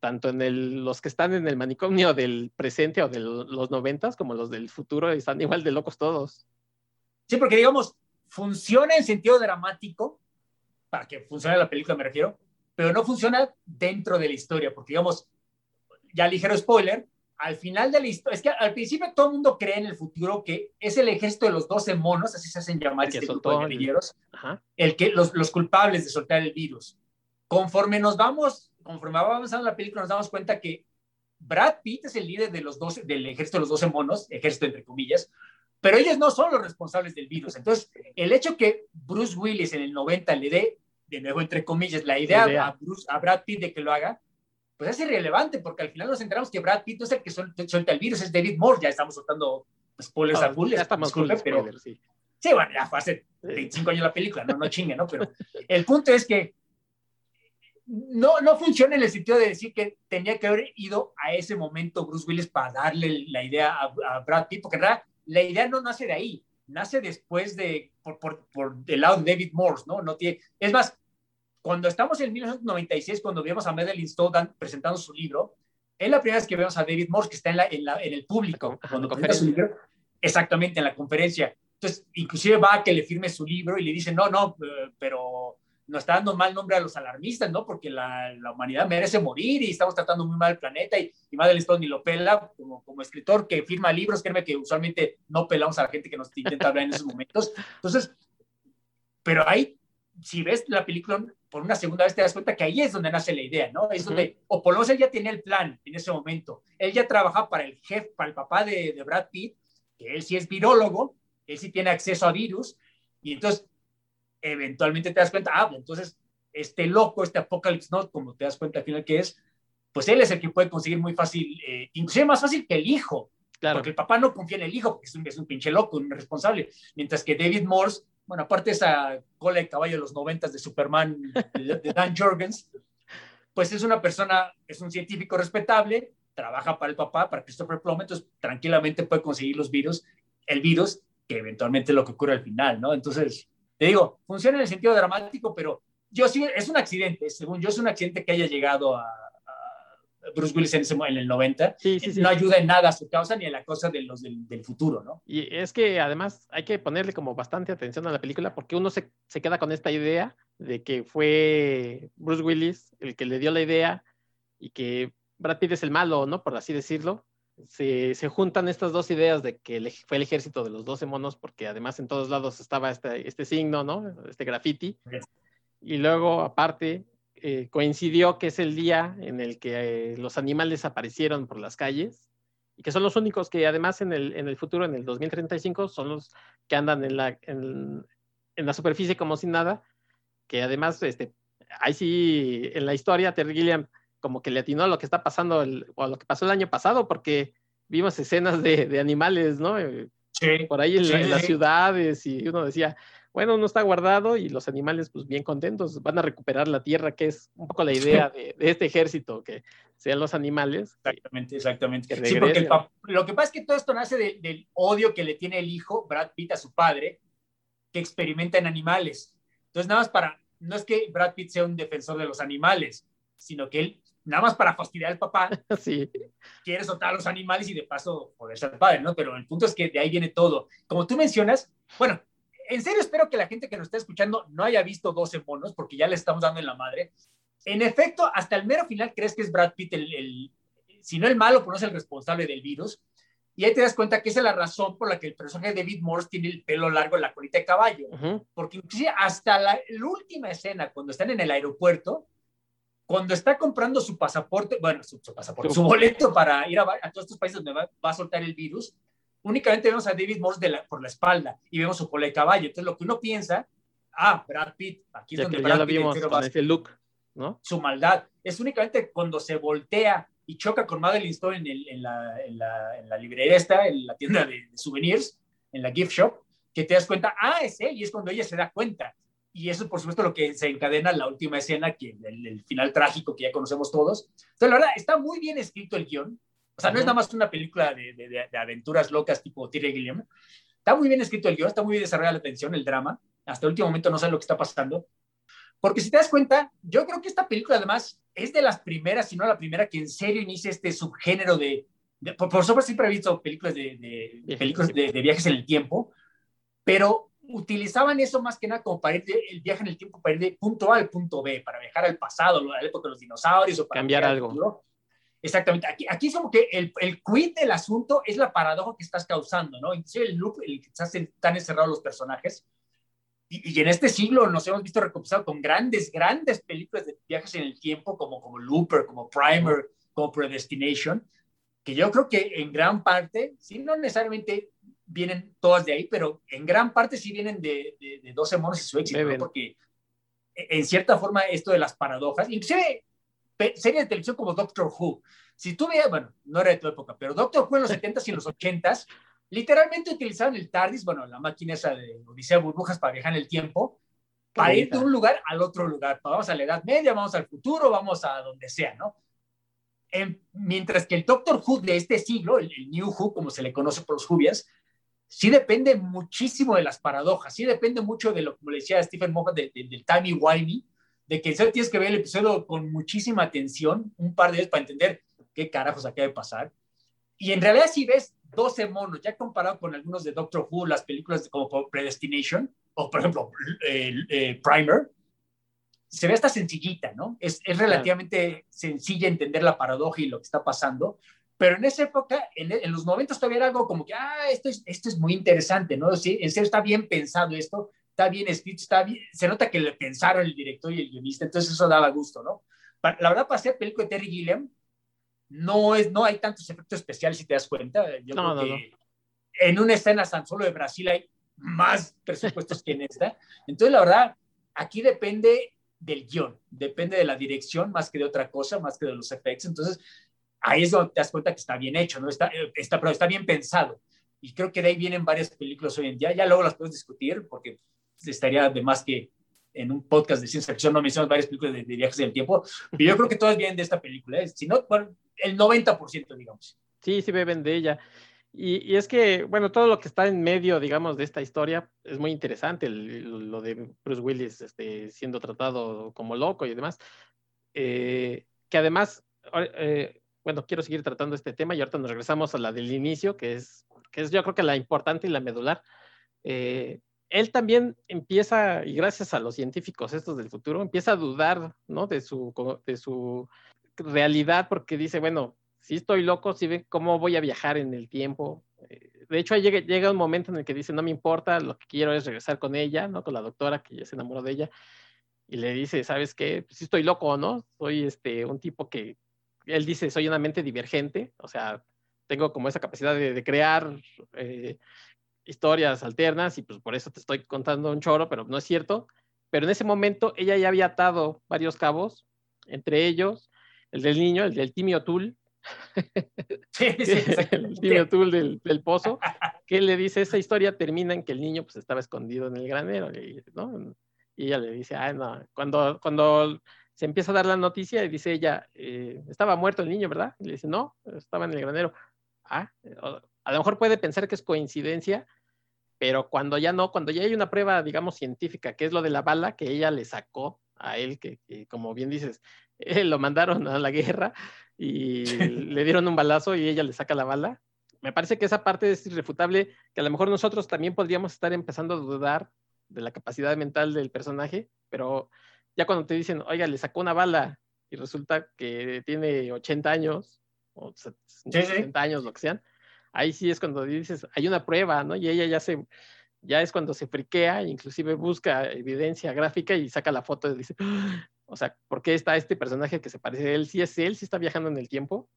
tanto en el, los que están en el manicomio del presente o de los noventas, como los del futuro, están igual de locos todos. Sí, porque digamos, funciona en sentido dramático, para que funcione la película me refiero, pero no funciona dentro de la historia, porque digamos, ya ligero spoiler, al final de la historia, es que al principio todo el mundo cree en el futuro que es el ejército de los 12 monos, así se hacen llamar este grupo de guerrilleros, el que, los, los, culpables de soltar el virus. Conforme nos vamos, conforme vamos avanzando la película, nos damos cuenta que Brad Pitt es el líder de los 12, del ejército de los 12 monos, ejército entre comillas, pero ellos no son los responsables del virus. Entonces, el hecho que Bruce Willis en el 90 le dé de nuevo entre comillas, la idea, A, Bruce, a, Brad Pitt de que lo haga, pues es irrelevante, porque al final nos enteramos que Brad Pitt no es el que suelta el virus, es David Moore, ya estamos soltando spoilers a full, ya estamos con pero, sí. sí. bueno, ya fue hace 25 años la película, no, no chingue, ¿no? Pero el punto es que no, no funciona en el sentido de decir que tenía que haber ido a ese momento Bruce Willis para darle la idea a, Brad Pitt, porque en realidad la idea no nace de ahí, nace después de, por, por, por el lado de David Morse, ¿no? no tiene, es más, cuando estamos en 1996, cuando vimos a Madeline Stowe presentando su libro, es la primera vez que vemos a David Morse que está en, la, en, la, en el público, cuando presenta su libro, exactamente en la conferencia. Entonces, inclusive va a que le firme su libro y le dice, no, no, eh, pero nos está dando mal nombre a los alarmistas, ¿no? Porque la, la humanidad merece morir y estamos tratando muy mal el planeta y, y Madeline Stone ni lo pela como, como escritor que firma libros, créeme que usualmente no pelamos a la gente que nos intenta hablar en esos momentos. Entonces, pero ahí, si ves la película por una segunda vez, te das cuenta que ahí es donde nace la idea, ¿no? Es donde, o por lo menos él ya tenía el plan en ese momento. Él ya trabaja para el jefe, para el papá de, de Brad Pitt, que él sí es virólogo, él sí tiene acceso a virus, y entonces eventualmente te das cuenta, ah, entonces este loco, este Apocalypse Note, como te das cuenta al final que es, pues él es el que puede conseguir muy fácil, eh, inclusive más fácil que el hijo, claro. porque el papá no confía en el hijo, porque es un, es un pinche loco, un irresponsable, mientras que David Morse, bueno, aparte de esa cola de caballo de los noventas de Superman, de, de Dan Jorgens, pues es una persona, es un científico respetable, trabaja para el papá, para Christopher Plummer, entonces tranquilamente puede conseguir los virus, el virus, que eventualmente es lo que ocurre al final, ¿no? Entonces, te digo, funciona en el sentido dramático, pero yo sí, es un accidente, según yo es un accidente que haya llegado a, a Bruce Willis en, ese, en el 90. Sí, sí, sí. No ayuda en nada a su causa ni a la cosa de los del, del, futuro, ¿no? Y es que además hay que ponerle como bastante atención a la película porque uno se, se queda con esta idea de que fue Bruce Willis el que le dio la idea y que Brad Pitt es el malo, ¿no? Por así decirlo se, se, juntan estas dos ideas de que el, fue el ejército de los 12 monos, porque además en todos lados estaba este, este signo, ¿no? Este graffiti. Y luego, aparte, eh, coincidió que es el día en el que eh, los animales aparecieron por las calles y que son los únicos que además en el, en el futuro, en el 2035, son los que andan en la, en, en la superficie como sin nada, que además, este, ahí sí, en la historia, Terry Gilliam como que le atinó a lo que está pasando el, o a lo que pasó el año pasado, porque vimos escenas de, de animales, ¿no? Eh, sí, Por ahí en, sí, en, las ciudades y uno decía, bueno, no está guardado y los animales pues bien contentos, van a recuperar la tierra, que es un poco la idea de, de este ejército, que sean los animales. Exactamente, exactamente. Sí, porque lo que pasa es que todo esto nace de, del odio que le tiene el hijo, Brad Pitt, a su padre, que experimenta en animales. Entonces, nada más para, no es que Brad Pitt sea un defensor de los animales, sino que él nada más para fastidiar al papá, sí. quiere soltar a los animales y de paso joderse al padre, ¿no? Pero el punto es que de ahí viene todo. Como tú mencionas, bueno, en serio espero que la gente que nos está escuchando no haya visto 12 monos, porque ya le estamos dando en la madre. En efecto, hasta el mero final crees que es Brad Pitt el, el si no el malo, pues no es el responsable del virus. Y ahí te das cuenta que esa es la razón por la que el personaje de David Morse tiene el pelo largo en la colita de caballo. Uh -huh. Porque inclusive hasta la, la última escena, cuando están en el aeropuerto, cuando está comprando su pasaporte, bueno, su, su pasaporte, su boleto para ir a, a, todos estos países donde va, va, a soltar el virus, únicamente vemos a David Morse de la, por la espalda y vemos su cola de caballo. Entonces, lo que uno piensa, ah, Brad Pitt, aquí es donde Brad ya lo vimos Pitt con ese look, ¿no? Su maldad. Es únicamente cuando se voltea y choca con Madeline Stone en, el, en, la, en, la, en la librería esta, en la tienda de, de souvenirs, en la gift shop, que te das cuenta, ah, es él, y es cuando ella se da cuenta y eso por supuesto lo que se encadena en la última escena, que el, el, final trágico que ya conocemos todos. Entonces, la verdad, está muy bien escrito el guion. O sea, no es nada más una película de, de, de, aventuras locas tipo Terry Gilliam. Está muy bien escrito el guion, está muy bien desarrollada la tensión, el drama. Hasta el último momento no sé lo que está pasando. Porque si te das cuenta, yo creo que esta película además es de las primeras, si no la primera, que en serio inicia este subgénero de... de por, por supuesto siempre he visto películas de películas de, viajes en el tiempo, pero utilizaban eso más que nada como para ir de, el viaje en el tiempo, para ir de punto A al punto B, para viajar al pasado, a la época de los dinosaurios. O para Cambiar algo. Exactamente. Aquí, aquí es como que el, el quid del asunto es la paradoja que estás causando, ¿no? Inclusive el loop, el que están encerrados los personajes. Y, y, en este siglo nos hemos visto recompensados con grandes, grandes películas de viajes en el tiempo, como, como Looper, como Primer, como Predestination, que yo creo que en gran parte, si no necesariamente vienen todas de ahí, pero en gran parte sí vienen de, de, de 12 monos y su éxito, ¿no? porque en cierta forma esto de las paradojas, inclusive series de televisión como Doctor Who, si tú veías, bueno, no era de tu época, pero Doctor Who en los 70s y en los 80s, literalmente utilizaban el TARDIS, bueno, la máquina esa de Odisea Burbujas para viajar en el tiempo, para ir de un lugar al otro lugar. Vamos a la Edad Media, vamos al futuro, vamos a donde sea, ¿no? mientras que el Doctor Who de este siglo, el, New Who, como se le conoce por los Jubias, sí depende muchísimo de las paradojas, sí depende mucho de lo, como le decía Stephen Moffat, del timey-wimey, de que tienes que ver el episodio con muchísima atención, un par de veces para entender qué carajos acaba de pasar. Y en realidad si ves 12 monos, ya comparado con algunos de Doctor Who, las películas como Predestination, o por ejemplo eh, Primer, se ve hasta sencillita, ¿no? Es, es relativamente sencilla entender la paradoja y lo que está pasando, pero en esa época, en, en, los 90 todavía era algo como que, ah, esto es, esto es muy interesante, ¿no? Sí, en serio está bien pensado esto, está bien escrito, está bien, se nota que le pensaron el director y el guionista, entonces eso daba gusto, ¿no? La verdad, para hacer película de Terry Gilliam, no, es, no hay tantos efectos especiales, si te das cuenta. Yo no, creo que en una escena tan solo de Brasil hay más presupuestos que en esta. Entonces, la verdad, aquí depende del guion, depende de la dirección más que de otra cosa, más que de los efectos. Entonces, ahí es donde te das cuenta que está bien hecho, ¿no? Está, eh, está, pero está bien pensado. Y creo que de ahí vienen varias películas hoy en día. Ya luego las puedes discutir porque estaría de más que en un podcast de ciencia ficción no mencionas varias películas de, viajes del tiempo, pero yo creo que todas vienen de esta película, ¿eh? si no, bueno, el 90%, digamos. Sí, sí beben de ella. Y, es que, bueno, todo lo que está en medio, digamos, de esta historia es muy interesante, lo de Bruce Willis este, siendo tratado como loco y demás, eh, que además, eh, bueno, quiero seguir tratando este tema y ahorita nos regresamos a la del inicio, que es, que es yo creo que la importante y la medular. Eh, él también empieza, y gracias a los científicos estos del futuro, empieza a dudar, ¿no? De su, de su realidad, porque dice, bueno, si estoy loco, si ve cómo voy a viajar en el tiempo. Eh, de hecho, llega, llega un momento en el que dice, no me importa, lo que quiero es regresar con ella, ¿no? Con la doctora que ya se enamoró de ella. Y le dice, ¿sabes qué? Pues estoy loco, ¿no? Soy este, un tipo que, él dice, soy una mente divergente, o sea, tengo como esa capacidad de, crear eh, historias alternas y pues por eso te estoy contando un choro, pero no es cierto. Pero en ese momento ella ya había atado varios cabos, entre ellos el del niño, el del Timio Tul, Sí, el niño Tul del, del, pozo, que le dice, esa historia termina en que el niño pues estaba escondido en el granero, ¿no? Y ella le dice, ah, no, cuando, cuando se empieza a dar la noticia y dice ella, eh, estaba muerto el niño, ¿verdad? Y le dice, no, estaba en el granero. Ah, a lo mejor puede pensar que es coincidencia, pero cuando ya no, cuando ya hay una prueba, digamos, científica, que es lo de la bala que ella le sacó a él, que, que como bien dices, lo mandaron a la guerra y le dieron un balazo y ella le saca la bala. Me parece que esa parte es irrefutable, que a lo mejor nosotros también podríamos estar empezando a dudar de la capacidad mental del personaje, pero ya cuando te dicen, oiga, le sacó una bala y resulta que tiene 80 años o 60 años, lo que sean, ahí sí es cuando dices, hay una prueba, ¿no? Y ella ya se, ya es cuando se friquea, inclusive busca evidencia gráfica y saca la foto y dice, o sea, ¿por qué está este personaje que se parece a él? ¿Sí es él? ¿Sí está viajando en el tiempo?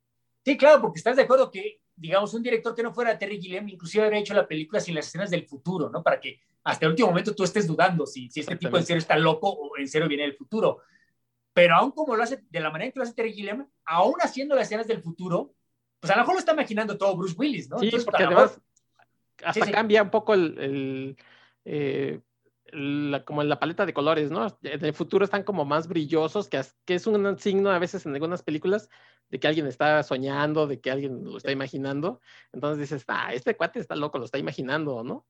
Sí, claro, porque estás de acuerdo que, digamos, un director que no fuera Terry Gilliam, inclusive habría hecho la película sin las escenas del futuro, ¿no? Para que hasta el último momento tú estés dudando si, si este tipo en serio está loco o en serio viene del futuro. Pero aún como lo hace, de la manera en que lo hace Terry Gilliam, aún haciendo las escenas del futuro, pues a lo mejor lo está imaginando todo Bruce Willis, ¿no? Sí, Entonces, porque además hasta cambia un poco el, el eh, como en la paleta de colores, ¿no? En el futuro están como más brillosos, que, que es un signo a veces en algunas películas de que alguien está soñando, de que alguien lo está imaginando. Entonces dices, ah, este cuate está loco, lo está imaginando, ¿no?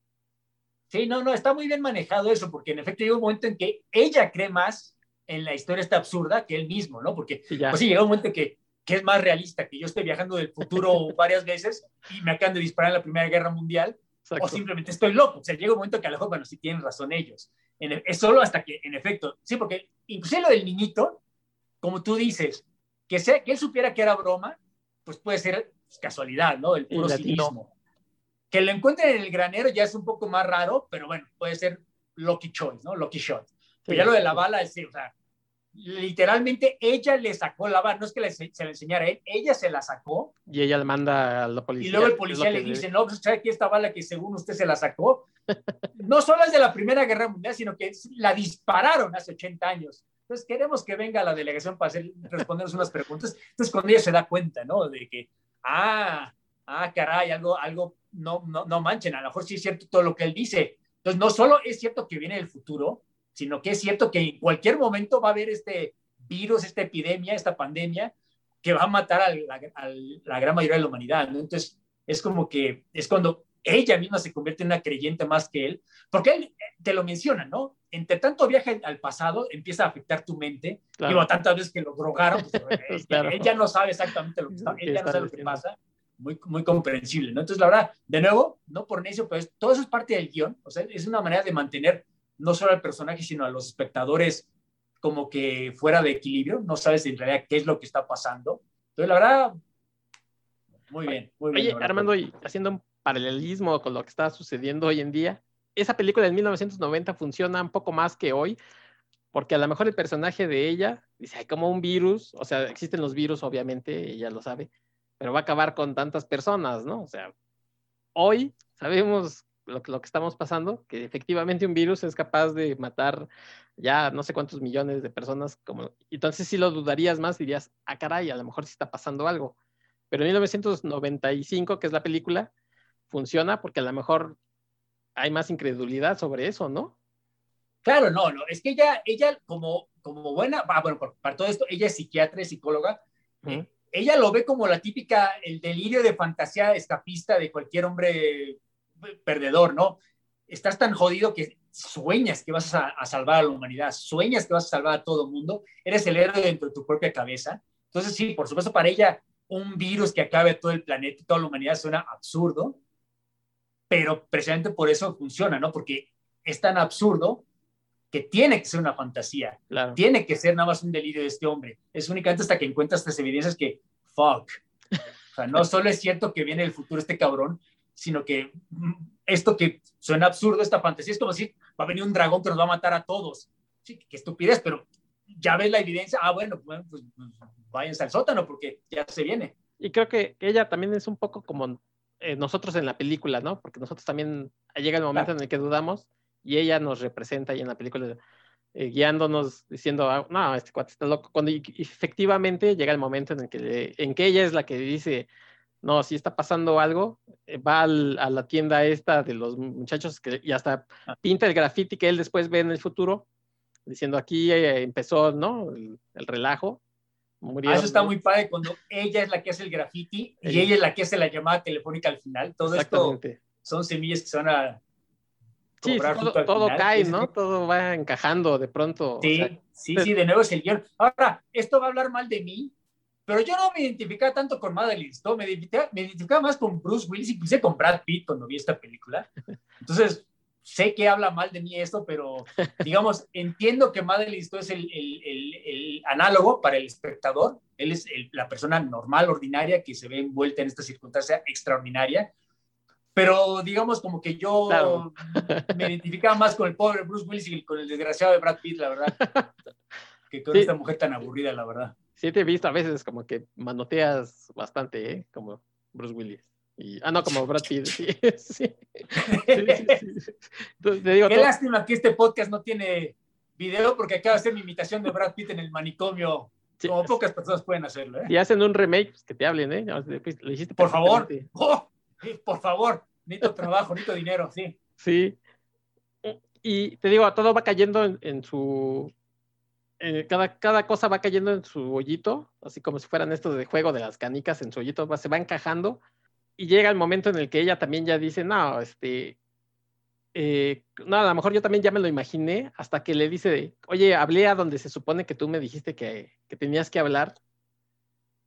Sí, no, no, está muy bien manejado eso, porque en efecto llega un momento en que ella cree más en la historia esta absurda que él mismo, ¿no? Porque sí, pues sí, llega un momento en que, que es más realista que yo esté viajando del futuro varias veces y me acaban de disparar en la Primera Guerra Mundial o simplemente estoy loco. O sea, llega un momento que a lo mejor, bueno, sí tienen razón ellos. E, es solo hasta que, en efecto, sí, porque incluso lo del niñito, como tú dices, que, sea, que él supiera que era broma, pues puede ser casualidad, ¿no? El puro cinismo. Que lo encuentren en el granero ya es un poco más raro, pero bueno, puede ser lucky choice, ¿no? Lucky shot. Pero ya lo de la bala, es, o sea, literalmente ella le sacó la bala, no es que se la enseñara él, ella se la sacó. Y ella le manda a la policía. Y luego el policía le dice, no, pues que esta bala que según usted se la sacó, no solo es de la Primera Guerra Mundial, sino que la dispararon hace 80 años. Entonces queremos que venga la delegación para hacer, respondernos unas preguntas. Entonces cuando ella se da cuenta, ¿no? De que, ah, ah, caray, algo, algo, no, no, no manchen, a lo mejor sí es cierto todo lo que él dice. Entonces no solo es cierto que viene del futuro, sino que es cierto que en cualquier momento va a haber este virus, esta epidemia, esta pandemia, que va a matar a la, gran mayoría de la humanidad, ¿no? Entonces, es como que es cuando ella misma se convierte en una creyente más que él, porque él eh, te lo menciona, ¿no? Entre tanto viaje al pasado, empieza a afectar tu mente. Claro. Digo, tantas veces que lo drogaron, pues, pues ella, no sabe exactamente lo que está, ella no sabe lo que pasa. Muy, muy comprensible, ¿no? Entonces, la verdad, de nuevo, no por necio, pero todo eso es parte del guion, o sea, es una manera de mantener no solo al personaje, sino a los espectadores como que fuera de equilibrio, no sabes en realidad qué es lo que está pasando. Entonces, la verdad, muy bien. Muy bien Oye, Armando, y haciendo un paralelismo con lo que está sucediendo hoy en día, esa película del 1990 funciona un poco más que hoy, porque a lo mejor el personaje de ella dice, hay como un virus, o sea, existen los virus, obviamente, ella lo sabe, pero va a acabar con tantas personas, ¿no? O sea, hoy sabemos lo, lo que estamos pasando, que efectivamente un virus es capaz de matar ya no sé cuántos millones de personas, como, entonces sí lo dudarías más, dirías, ah, caray, a lo mejor sí está pasando algo. Pero en 1995, que es la película, funciona porque a lo mejor hay más incredulidad sobre eso, ¿no? Claro, no, no, es que ella, ella como, como buena, ah, bueno, para todo esto, ella es psiquiatra, y psicóloga, eh, ella lo ve como la típica, el delirio de fantasía escapista de cualquier hombre perdedor, ¿no? Estás tan jodido que sueñas que vas a, salvar a la humanidad, sueñas que vas a salvar a todo el mundo, eres el héroe dentro de tu propia cabeza. Entonces, sí, por supuesto, para ella, un virus que acabe todo el planeta y toda la humanidad suena absurdo, pero precisamente por eso funciona, ¿no? Porque es tan absurdo que tiene que ser una fantasía, tiene que ser nada más un delirio de este hombre. Es únicamente hasta que encuentras estas evidencias que, fuck. O sea, no solo es cierto que viene el futuro este cabrón, sino que mm, esto que suena absurdo, esta fantasía, es como decir, va a venir un dragón que nos va a matar a todos. Sí, qué estupidez, pero ya ves la evidencia, ah, bueno, pues, pues, váyanse al sótano porque ya se viene. Y creo que ella también es un poco como eh, nosotros en la película, ¿no? Porque nosotros también llega el momento en el que dudamos y ella nos representa ahí en la película eh, guiándonos, diciendo, ah, no, este cuate está loco. Cuando efectivamente llega el momento en el que, en que ella es la que dice, no, si está pasando algo, eh, va a la tienda esta de los muchachos que, y hasta ah. pinta el graffiti que él después ve en el futuro, diciendo aquí eh, empezó, ¿no? El, relajo. Ah, eso está muy padre cuando ella es la que hace el graffiti y ella, es la que hace la llamada telefónica al final. Todo esto son semillas que se van a Sí, todo, cae, ¿no? Todo va encajando de pronto. Sí, sí, sí, de nuevo es el guion. Ahora, esto va a hablar mal de mí, pero yo no me identificaba tanto con Madeline Stowe, me identificaba, me identificaba más con Bruce Willis, inclusive con Brad Pitt cuando vi esta película. Entonces, sé que habla mal de mí esto, pero digamos, entiendo que Madeline Stowe es el, el, el, análogo para el espectador. Él es la persona normal, ordinaria, que se ve envuelta en esta circunstancia extraordinaria. Pero digamos como que yo me identificaba más con el pobre Bruce Willis y con el desgraciado de Brad Pitt, la verdad, que con esta mujer tan aburrida, la verdad sí te he visto a veces como que manoteas bastante, ¿eh? Como Bruce Willis. Y, ah, no, como Brad Pitt, sí. sí, Qué lástima que este podcast no tiene video porque acaba de hacer mi imitación de Brad Pitt en el manicomio. como pocas personas pueden hacerlo. ¿eh? Y hacen un remake, pues, que te hablen, ¿eh? Lo hiciste por favor. Oh, por favor, necesito trabajo, necesito dinero, sí. Sí. Y te digo, todo va cayendo en su eh, cada, cada cosa va cayendo en su hoyito, así como si fueran estos de juego de las canicas en su hoyito, se va encajando y llega el momento en el que ella también ya dice, no, este, eh, no, a lo mejor yo también ya me lo imaginé hasta que le dice, oye, hablé a donde se supone que tú me dijiste que, que tenías que hablar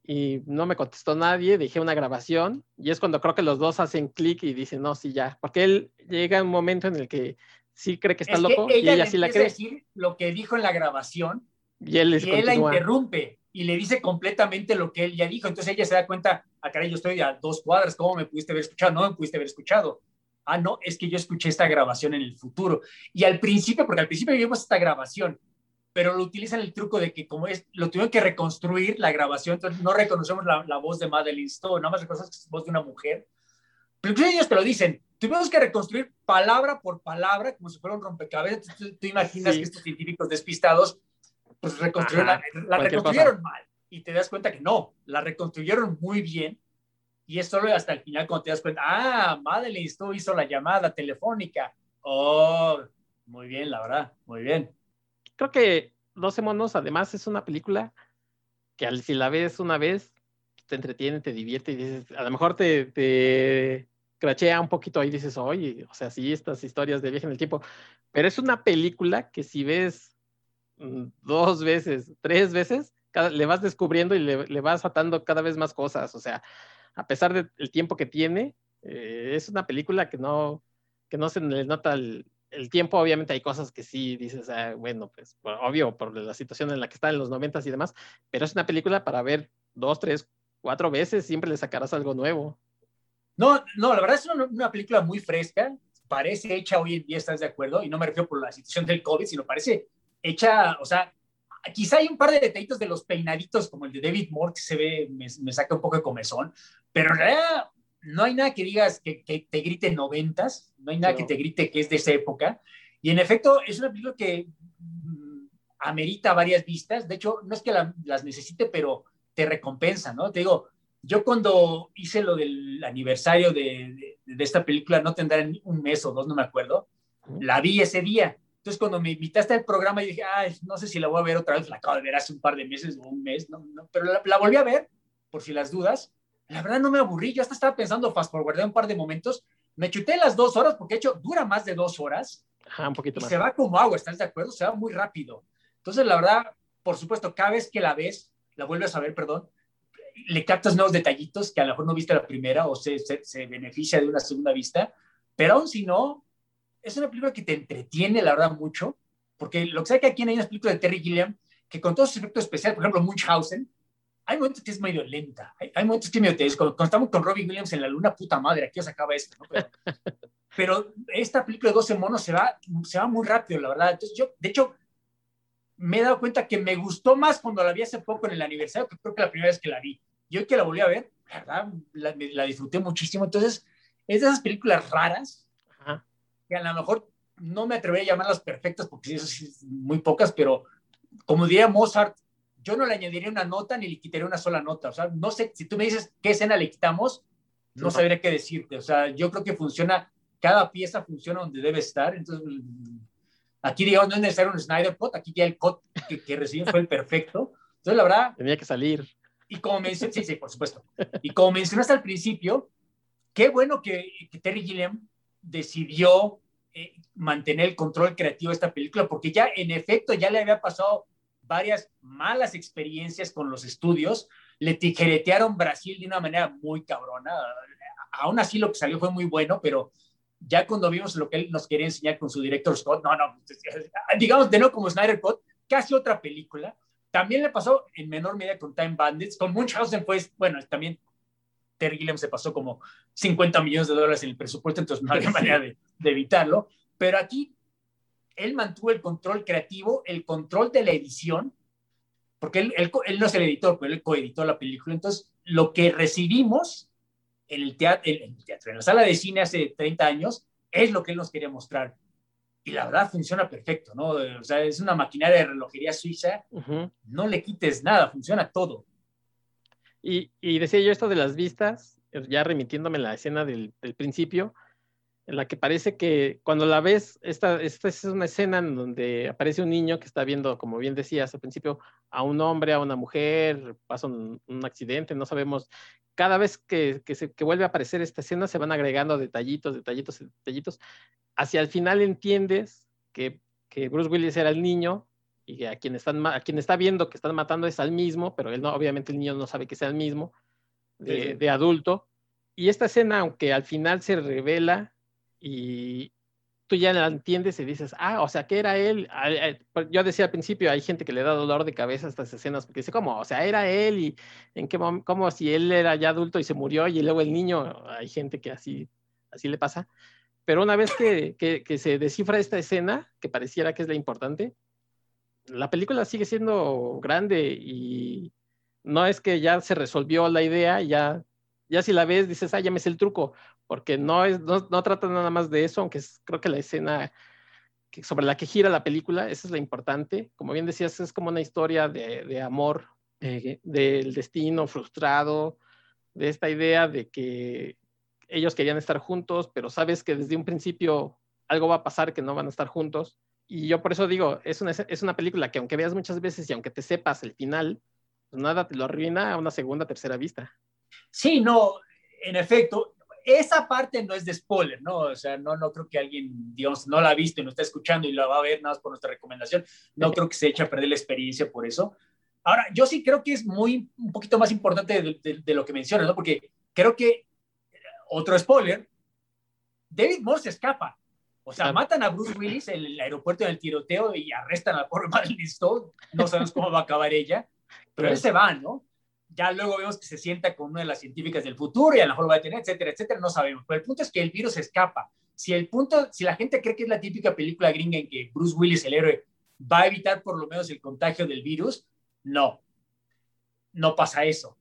y no me contestó nadie, dejé una grabación y es cuando creo que los dos hacen clic y dicen, no, sí, ya, porque él llega un momento en el que sí cree que está loco y ella sí la cree. decir lo que dijo en la grabación y él, la interrumpe y le dice completamente lo que él ya dijo. Entonces ella se da cuenta, ah, caray, yo estoy a dos cuadras, ¿cómo me pudiste haber escuchado? No me pudiste haber escuchado. Ah, no, es que yo escuché esta grabación en el futuro. Y al principio, porque al principio vimos esta grabación, pero lo utilizan el truco de que como es, lo tuvieron que reconstruir la grabación, entonces no reconocemos la, la voz de Madeline Stowe, nada más reconocemos que es voz de una mujer. Pero incluso ellos te lo dicen, tuvimos que reconstruir palabra por palabra, como si fuera un rompecabezas. Tú, imaginas que estos científicos despistados, pues reconstruyeron, la, reconstruyeron mal. Y te das cuenta que no, la reconstruyeron muy bien. Y es solo hasta el final cuando te das cuenta, ah, Madeline esto hizo la llamada telefónica. Oh, Muy bien, la verdad, muy bien. Creo que 12 monos, además, es una película que al, si la ves una vez, te entretiene, te divierte y dices, a lo mejor te, te crachea un poquito ahí dices, oye, o sea, sí, estas historias de viaje en el tiempo, pero es una película que si ves mm, dos veces, tres veces, le vas descubriendo y le, vas atando cada vez más cosas, o sea, a pesar del tiempo que tiene, eh, es una película que no, que no se le nota el, el tiempo, obviamente hay cosas que sí dices, ah, bueno, pues obvio por la situación en la que está en los noventas y demás, pero es una película para ver dos, tres, cuatro veces, siempre le sacarás algo nuevo. No, no, la verdad es una, película muy fresca, parece hecha hoy en día, ¿estás de acuerdo? Y no me refiero por la situación del COVID, sino parece hecha, o sea, quizá hay un par de detallitos de los peinaditos como el de David Moore que se ve, me, me saca un poco de comezón, pero en realidad no hay nada que digas que, te grite noventas, no hay nada que te grite que es de esa época. Y en efecto, es una película que mm, amerita varias vistas. De hecho, no es que las necesite, pero te recompensa, ¿no? Te digo, yo cuando hice lo del aniversario de, esta película, no tendrá un mes o dos, no me acuerdo, la vi ese día. Entonces, cuando me invitaste al programa, yo dije, ay, no sé si la voy a ver otra vez, la acabo de ver hace un par de meses o un mes, no, pero la, la volví a ver, por si las dudas, la verdad no me aburrí, yo hasta estaba pensando fast forward un par de momentos, me chuté las dos horas porque de hecho dura más de dos horas. Ajá, un poquito y más. Se va como agua, ¿estás de acuerdo? Se va muy rápido. Entonces, la verdad, por supuesto, cada vez que la ves, la vuelves a ver, perdón, le captas nuevos detallitos que a lo mejor no viste la primera o se, se, beneficia de una segunda vista, pero aún si no, es una película que te entretiene, la verdad, mucho, porque lo que sé que aquí hay una película de Terry Gilliam que con todos sus efectos especiales, por ejemplo, Munchausen, hay momentos que es medio lenta, hay, momentos que es medio tenso. Cuando, estamos con Robin Williams en la luna, puta madre, aquí se acaba esto, ¿no? Pero, esta película de 12 monos se va, se va muy rápido, la verdad. Entonces, yo, de hecho, me he dado cuenta que me gustó más cuando la vi hace poco en el aniversario, que creo que la primera vez que la vi. Yo que la volví a ver, la verdad, la, disfruté muchísimo. Entonces, es de esas películas raras, que a lo mejor no me atrevería a llamarlas perfectas, porque eso sí, muy pocas, pero como diría Mozart, yo no le añadiría una nota ni le quitaría una sola nota. O sea, no sé, si tú me dices qué escena le quitamos, no sabría qué decirte. O sea, yo creo que funciona, cada pieza funciona donde debe estar. Entonces, aquí, digamos, no es necesario un Snyder Cut, aquí ya el cut que, que recibí fue el perfecto. Entonces, la verdad. Tenía que salir. Y como mencionaste, sí, sí, por supuesto. Y como mencionaste al principio, qué bueno que, Terry Gilliam decidió eh, mantener el control creativo de esta película, porque ya en efecto ya le había pasado varias malas experiencias con los estudios, le tijeretearon Brasil de una manera muy cabrona. Aún así lo que salió fue muy bueno, pero ya cuando vimos lo que él nos quería enseñar con su director Scott, no, no, digamos de no como Snyder Cut, casi otra película. También le pasó en menor medida con Time Bandits, con Munchausen pues, bueno, también Terry Gilliam se pasó como 50 millones de dólares en el presupuesto, entonces no había manera de, de evitarlo. Pero aquí él mantuvo el control creativo, el control de la edición, porque él, él, no es el editor, pero él coeditó la película. Entonces, lo que recibimos en el, teatro, en el teatro, en la sala de cine hace 30 años, es lo que él nos quería mostrar. Y la verdad funciona perfecto, ¿no? O sea, es una maquinaria de relojería suiza, no le quites nada, funciona todo. Y, y, decía yo esto de las vistas, ya remitiéndome a la escena del, del principio, en la que parece que cuando la ves, esta, esta es una escena en donde aparece un niño que está viendo, como bien decías al principio, a un hombre, a una mujer, pasa un, accidente, no sabemos. Cada vez que, que, se, que vuelve a aparecer esta escena se van agregando detallitos, detallitos, detallitos. Hacia el final entiendes que, que Bruce Willis era el niño y que a quien, están, a quien está viendo que están matando es al mismo, pero él no, obviamente el niño no sabe que sea el mismo, de, de adulto. Y esta escena, aunque al final se revela y tú ya la entiendes y dices, ah, o sea, que era él. Pues, yo decía al principio, hay gente que le da dolor de cabeza a estas escenas porque dice, ¿cómo? O sea, era él y en qué momento, como si él era ya adulto y se murió y luego el niño, hay gente que así, así le pasa. Pero una vez que, que, que se descifra esta escena, que pareciera que es la importante, la película sigue siendo grande y no es que ya se resolvió la idea, ya, ya si la ves dices, ah, ya me sé el truco, porque no, es, no, no trata nada más de eso, aunque es, creo que la escena sobre la que gira la película, esa es la importante. Como bien decías, es como una historia de, de amor, eh, del destino frustrado, de esta idea de que ellos querían estar juntos, pero sabes que desde un principio algo va a pasar que no van a estar juntos. Y yo por eso digo, es una, es una película que aunque veas muchas veces y aunque te sepas el final, pues nada te lo arruina a una segunda, tercera vista. Sí, no, en efecto, esa parte no es de spoiler, ¿no? O sea, no, no creo que alguien, digamos, no la ha visto y no está escuchando y la va a ver nada más por nuestra recomendación. No creo que se eche a perder la experiencia por eso. Ahora, yo sí creo que es muy, un poquito más importante de, de, lo que mencionas, ¿no? Porque creo que, otro spoiler, David Moore se escapa. O sea, matan a Bruce Willis en el aeropuerto del tiroteo y arrestan a la pobre Madeline Stone. No sabemos cómo va a acabar ella, pero él se va, ¿no? Ya luego vemos que se sienta con una de las científicas del futuro y a lo mejor lo va a tener, etcétera, etcétera, no sabemos. Pero el punto es que el virus escapa. Si el punto, si la gente cree que es la típica película gringa en que Bruce Willis, el héroe, va a evitar por lo menos el contagio del virus, no, no pasa eso.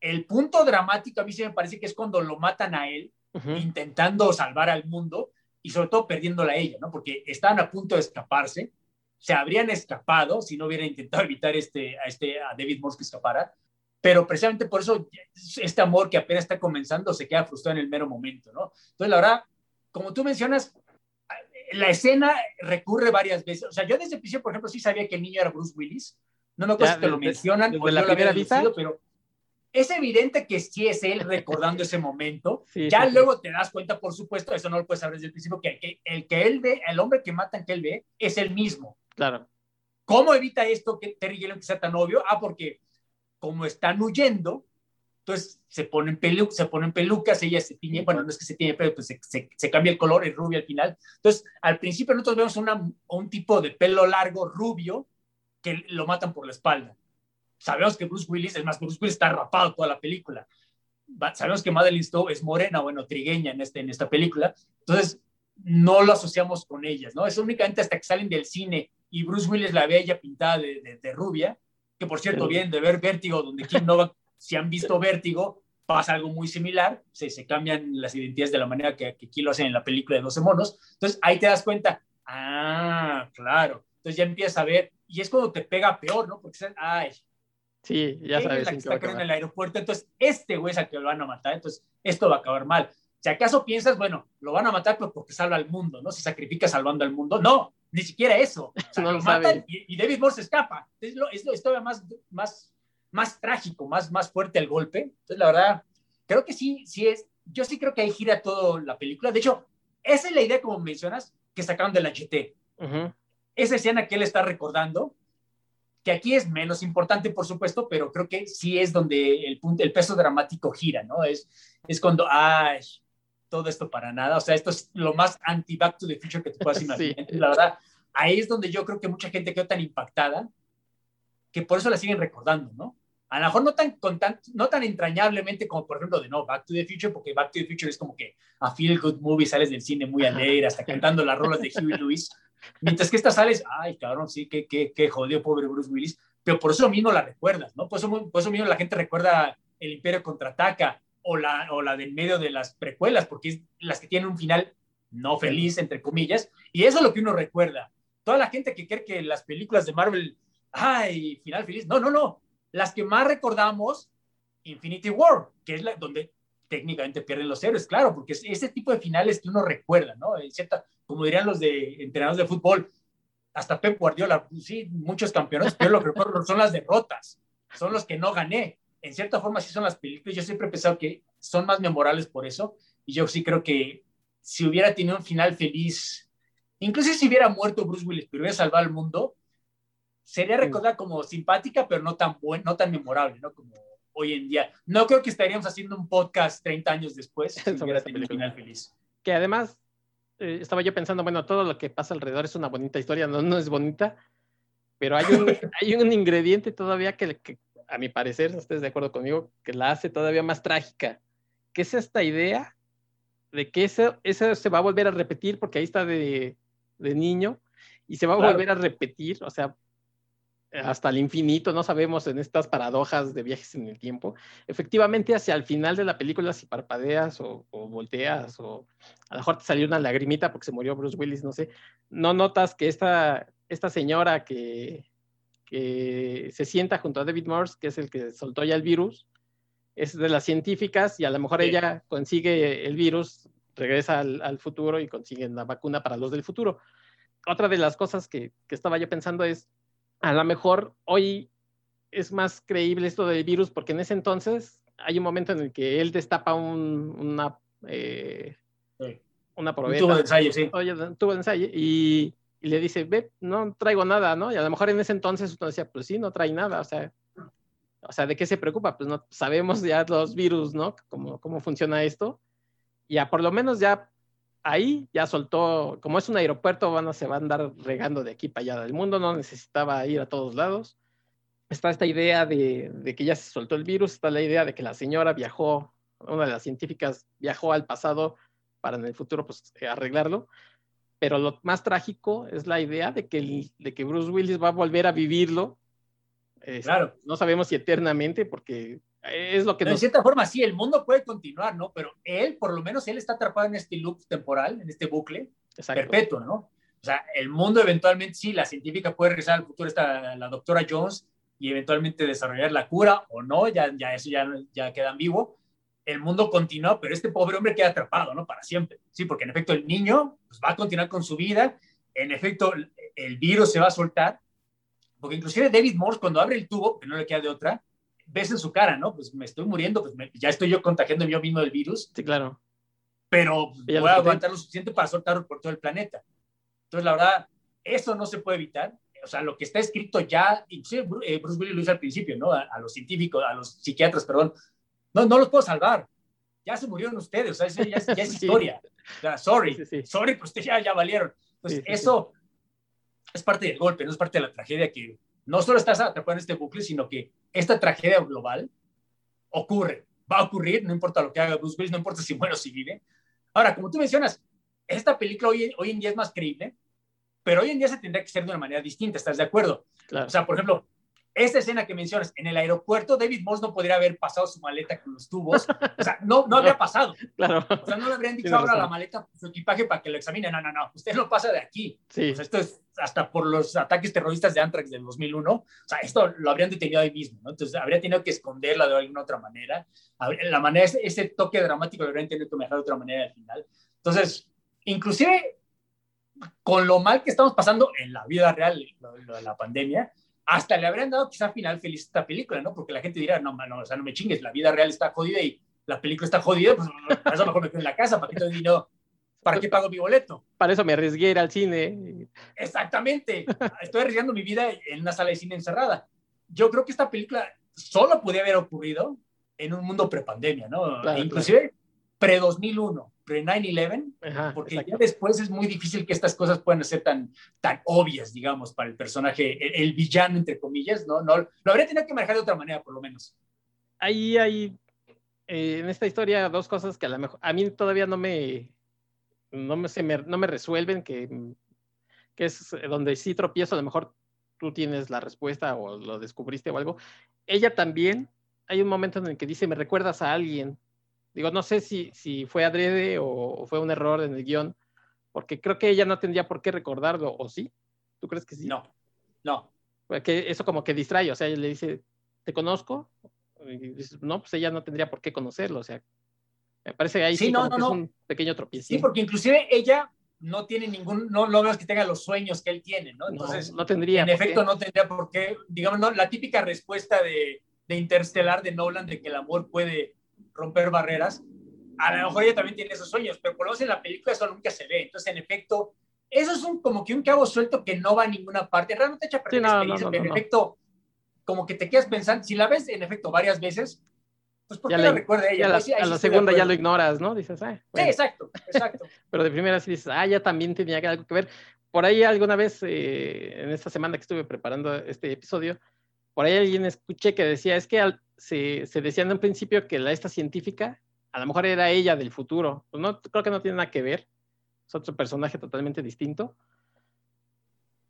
El punto dramático a mí sí me parece que es cuando lo matan a él, intentando salvar al mundo y sobre todo perdiéndola a ella, ¿no? Porque estaban a punto de escaparse, se habrían escapado si no hubieran intentado evitar este, a, este, a David Morse que escapara, pero precisamente por eso este amor que apenas está comenzando se queda frustrado en el mero momento, ¿no? Entonces, la verdad, como tú mencionas, la escena recurre varias veces. O sea, yo desde el principio, por ejemplo, sí sabía que el niño era Bruce Willis, no me acuerdo si te lo mencionan o la primera vista, pero es evidente que sí es él recordando ese momento. ya luego te das cuenta, por supuesto, eso no lo puedes saber desde el principio, que el, que él ve, el hombre que matan que él ve, es el mismo. Claro. ¿Cómo evita esto que Terry Gilliam sea tan obvio? Ah, porque como están huyendo, entonces se ponen, pelu se ponen pelucas, ella se tiñe, bueno, no es que se tiñe, pero pues se, cambia el color, es rubio al final. Entonces, al principio nosotros vemos una, un tipo de pelo largo, rubio, que lo matan por la espalda. Sabemos que Bruce Willis, es más, Bruce Willis está rapado toda la película. Sabemos que Madeline Stowe es morena, bueno, trigueña en, este, en esta película. Entonces, no lo asociamos con ellas, ¿no? Es únicamente hasta que salen del cine y Bruce Willis la ve ella pintada de, de, rubia, que por cierto, vienen de ver Vértigo, donde Kim Novak, si han visto Vértigo, pasa algo muy similar, se, se cambian las identidades de la manera que, que aquí lo hacen en la película de 12 monos. Entonces, ahí te das cuenta, ah, claro. Entonces ya empiezas a ver, y es cuando te pega peor, ¿no? Porque, ay, Sí, ya sabes. Es la que está en el aeropuerto, entonces este güey es al que lo van a matar, entonces esto va a acabar mal. Si acaso piensas, bueno, lo van a matar pues, porque salva al mundo, ¿no? Se sacrifica salvando al mundo. No, ni siquiera eso. no lo, matan y, David Moore se escapa. Es, lo, es, todavía más, más, más trágico, más, más fuerte el golpe. Entonces, la verdad, creo que sí, sí es. Yo sí creo que ahí gira toda la película. De hecho, esa es la idea, como mencionas, que sacaron de la GT. Esa escena que él está recordando, que aquí es menos importante, por supuesto, pero creo que sí es donde el, punto, el peso dramático gira, ¿no? Es, es cuando, ay, todo esto para nada, o sea, esto es lo más anti-Back to the Future que te puedas imaginar. La verdad, ahí es donde yo creo que mucha gente quedó tan impactada que por eso la siguen recordando, ¿no? A lo mejor no tan, con tan, no tan entrañablemente como, por ejemplo, de no, Back to the Future, porque Back to the Future es como que a feel good movie, sales del cine muy alegre, hasta cantando las rolas de Huey Lewis. Mientras que esta sales, ay, cabrón, sí, qué, qué, qué jodido, pobre Bruce Willis. Pero por eso mismo la recuerdas, ¿no? Por eso, por eso mismo la gente recuerda El Imperio contraataca o la, o la del medio de las precuelas, porque es las que tienen un final no feliz, entre comillas. Y eso es lo que uno recuerda. Toda la gente que cree que las películas de Marvel, ay, final feliz. No, no, no. Las que más recordamos, Infinity War, que es la, donde técnicamente pierden los héroes, claro, porque es ese tipo de finales que uno recuerda, ¿no? En cierta, como dirían los de entrenadores de fútbol, hasta Pep Guardiola, sí, muchos campeones, pero lo que recuerdo son las derrotas, son los que no gané. En cierta forma sí son las películas, yo siempre he pensado que son más memorables por eso, y yo sí creo que si hubiera tenido un final feliz, incluso si hubiera muerto Bruce Willis, pero hubiera salvado al mundo, sería recordada como simpática, pero no tan buen, no tan memorable, ¿no? Como hoy en día. No creo que estaríamos haciendo un podcast 30 años después si hubiera tenido un final feliz. Que además, eh, estaba yo pensando, bueno, todo lo que pasa alrededor es una bonita historia, no, no es bonita, pero hay un, hay un ingrediente todavía que, que, a mi parecer, ustedes de acuerdo conmigo, que la hace todavía más trágica, que es esta idea de que eso, eso se va a volver a repetir porque ahí está de, de niño y se va a volver a repetir, o sea, hasta el infinito, no sabemos en estas paradojas de viajes en el tiempo. Efectivamente, hacia el final de la película, si parpadeas o, volteas o a lo mejor te salió una lagrimita porque se murió Bruce Willis, no sé, no notas que esta, esta señora que, que se sienta junto a David Morse, que es el que soltó ya el virus, es de las científicas y a lo mejor ella consigue el virus regresa al, futuro y consiguen la vacuna para los del futuro. Otra de las cosas que, que estaba yo pensando es, a lo mejor hoy es más creíble esto del virus porque en ese entonces hay un momento en el que él destapa un, una, eh, una probeta. tubo de ensayo, sí. Oye, tubo de ensayo y, y, le dice, ve, no traigo nada, ¿no? Y a lo mejor en ese entonces uno decía, pues sí, no trae nada, o sea, o sea, ¿de qué se preocupa? Pues no sabemos ya los virus, ¿no? Cómo, cómo funciona esto. Ya por lo menos ya ahí ya soltó, como es un aeropuerto, van a, se va a andar regando de aquí para allá del mundo, no necesitaba ir a todos lados. Está esta idea de, de, que ya se soltó el virus, está la idea de que la señora viajó, una de las científicas viajó al pasado para en el futuro pues arreglarlo. Pero lo más trágico es la idea de que, de que Bruce Willis va a volver a vivirlo claro. No sabemos si eternamente, porque es lo que... De cierta forma, sí, el mundo puede continuar, ¿no? Pero él, por lo menos, él está atrapado en este loop temporal, en este bucle perpetuo, ¿no? O sea, el mundo eventualmente, sí, la científica puede regresar al futuro, está la doctora Jones, y eventualmente desarrollar la cura o no, ya, ya eso ya, ya queda en vivo. El mundo continúa, pero este pobre hombre queda atrapado, ¿no? Para siempre. Sí, porque en efecto el niño pues, va a continuar con su vida, en efecto el virus se va a soltar, porque inclusive David Morse cuando abre el tubo, que no le queda de otra, ves en su cara, ¿no? Pues me estoy muriendo, pues ya estoy yo contagiando yo mismo del virus. Sí, claro. Pero voy a aguantar lo suficiente para soltarlo por todo el planeta. Entonces, la verdad, eso no se puede evitar. O sea, lo que está escrito ya, inclusive eh, Bruce Willis lo hizo al principio, ¿no? A, los científicos, a los psiquiatras, perdón. No, no los puedo salvar. Ya se murieron ustedes, o sea, eso ya, es historia. O sea, sorry, sorry, pues ustedes ya, ya valieron. Pues eso, es parte del golpe, no es parte de la tragedia que no solo estás atrapado en este bucle, sino que esta tragedia global ocurre, va a ocurrir, no importa lo que haga Bruce Willis, no importa si muere o si vive. Ahora, como tú mencionas, esta película hoy, hoy en día es más creíble, pero hoy en día se tendría que hacer de una manera distinta, ¿estás de acuerdo? O sea, por ejemplo, esta escena que mencionas, en el aeropuerto, David Moss no podría haber pasado su maleta con los tubos. O sea, no, no habría pasado. Claro. O sea, no le habrían dicho ahora la maleta, su equipaje para que lo examine. No, no, no. Usted no pasa de aquí. Sí. O sea, esto es hasta por los ataques terroristas de Antrax del 2001. O sea, esto lo habrían detenido ahí mismo, ¿no? Entonces, habría tenido que esconderla de alguna otra manera. La manera, ese, toque dramático lo habrían tenido que manejar de otra manera al final. Entonces, inclusive con lo mal que estamos pasando en la vida real, lo de la pandemia, hasta le habrían dado quizá final feliz esta película, ¿no? Porque la gente dirá, no, no, o sea, no me chingues, la vida real está jodida y la película está jodida, pues para eso mejor me quedo en la casa, ¿para qué te dinero? ¿Para qué pago mi boleto? Para eso me arriesgué ir al cine. Exactamente. Estoy arriesgando mi vida en una sala de cine encerrada. Yo creo que esta película solo podía haber ocurrido en un mundo prepandemia, ¿no? Claro, Inclusive pre-2001 pre-9-11, porque ya después es muy difícil que estas cosas puedan ser tan, tan obvias, digamos, para el personaje, el, villano, entre comillas, ¿no? no Lo habría tenido que manejar de otra manera, por lo menos. Ahí hay, eh, en esta historia, dos cosas que a lo mejor, a mí todavía no me, no me, se me, no me resuelven, que, que es donde sí tropiezo, a lo mejor tú tienes la respuesta o lo descubriste o algo. Ella también, hay un momento en el que dice, me recuerdas a alguien, Digo, no sé si, si fue adrede o fue un error en el guion, porque creo que ella no tendría por qué recordarlo, ¿o sí? ¿Tú crees que sí? No, no. Porque eso como que distrae, o sea, ella le dice, ¿te conozco? Y dices, no, pues ella no tendría por qué conocerlo, o sea, me parece ahí sí, no, no, es un pequeño tropiezo. Sí, porque inclusive ella no tiene ningún, no logras que tenga los sueños que él tiene, ¿no? Entonces, no, tendría. En efecto, no tendría por qué, digamos, no, la típica respuesta de, de Interstellar de Nolan de que el amor puede romper barreras. A lo mejor ella también tiene esos sueños, pero por lo menos en la película eso nunca se ve. Entonces, en efecto, eso es un, como que un cabo suelto que no va a ninguna parte. Realmente echa perder la experiencia, pero en efecto, como que te quedas pensando, si la ves en efecto varias veces, pues ¿por qué la recuerda ella? Pues a la segunda ya lo ignoras, ¿no? Dices, ah, Sí, exacto, exacto. pero de primera sí dices, ah, ya también tenía algo que ver. Por ahí alguna vez, eh, en esta semana que estuve preparando este episodio, por ahí alguien escuché que decía, es que se, se, decía en un principio que la, esta científica, a lo mejor era ella del futuro. Pues no, creo que no tiene nada que ver. Es otro personaje totalmente distinto.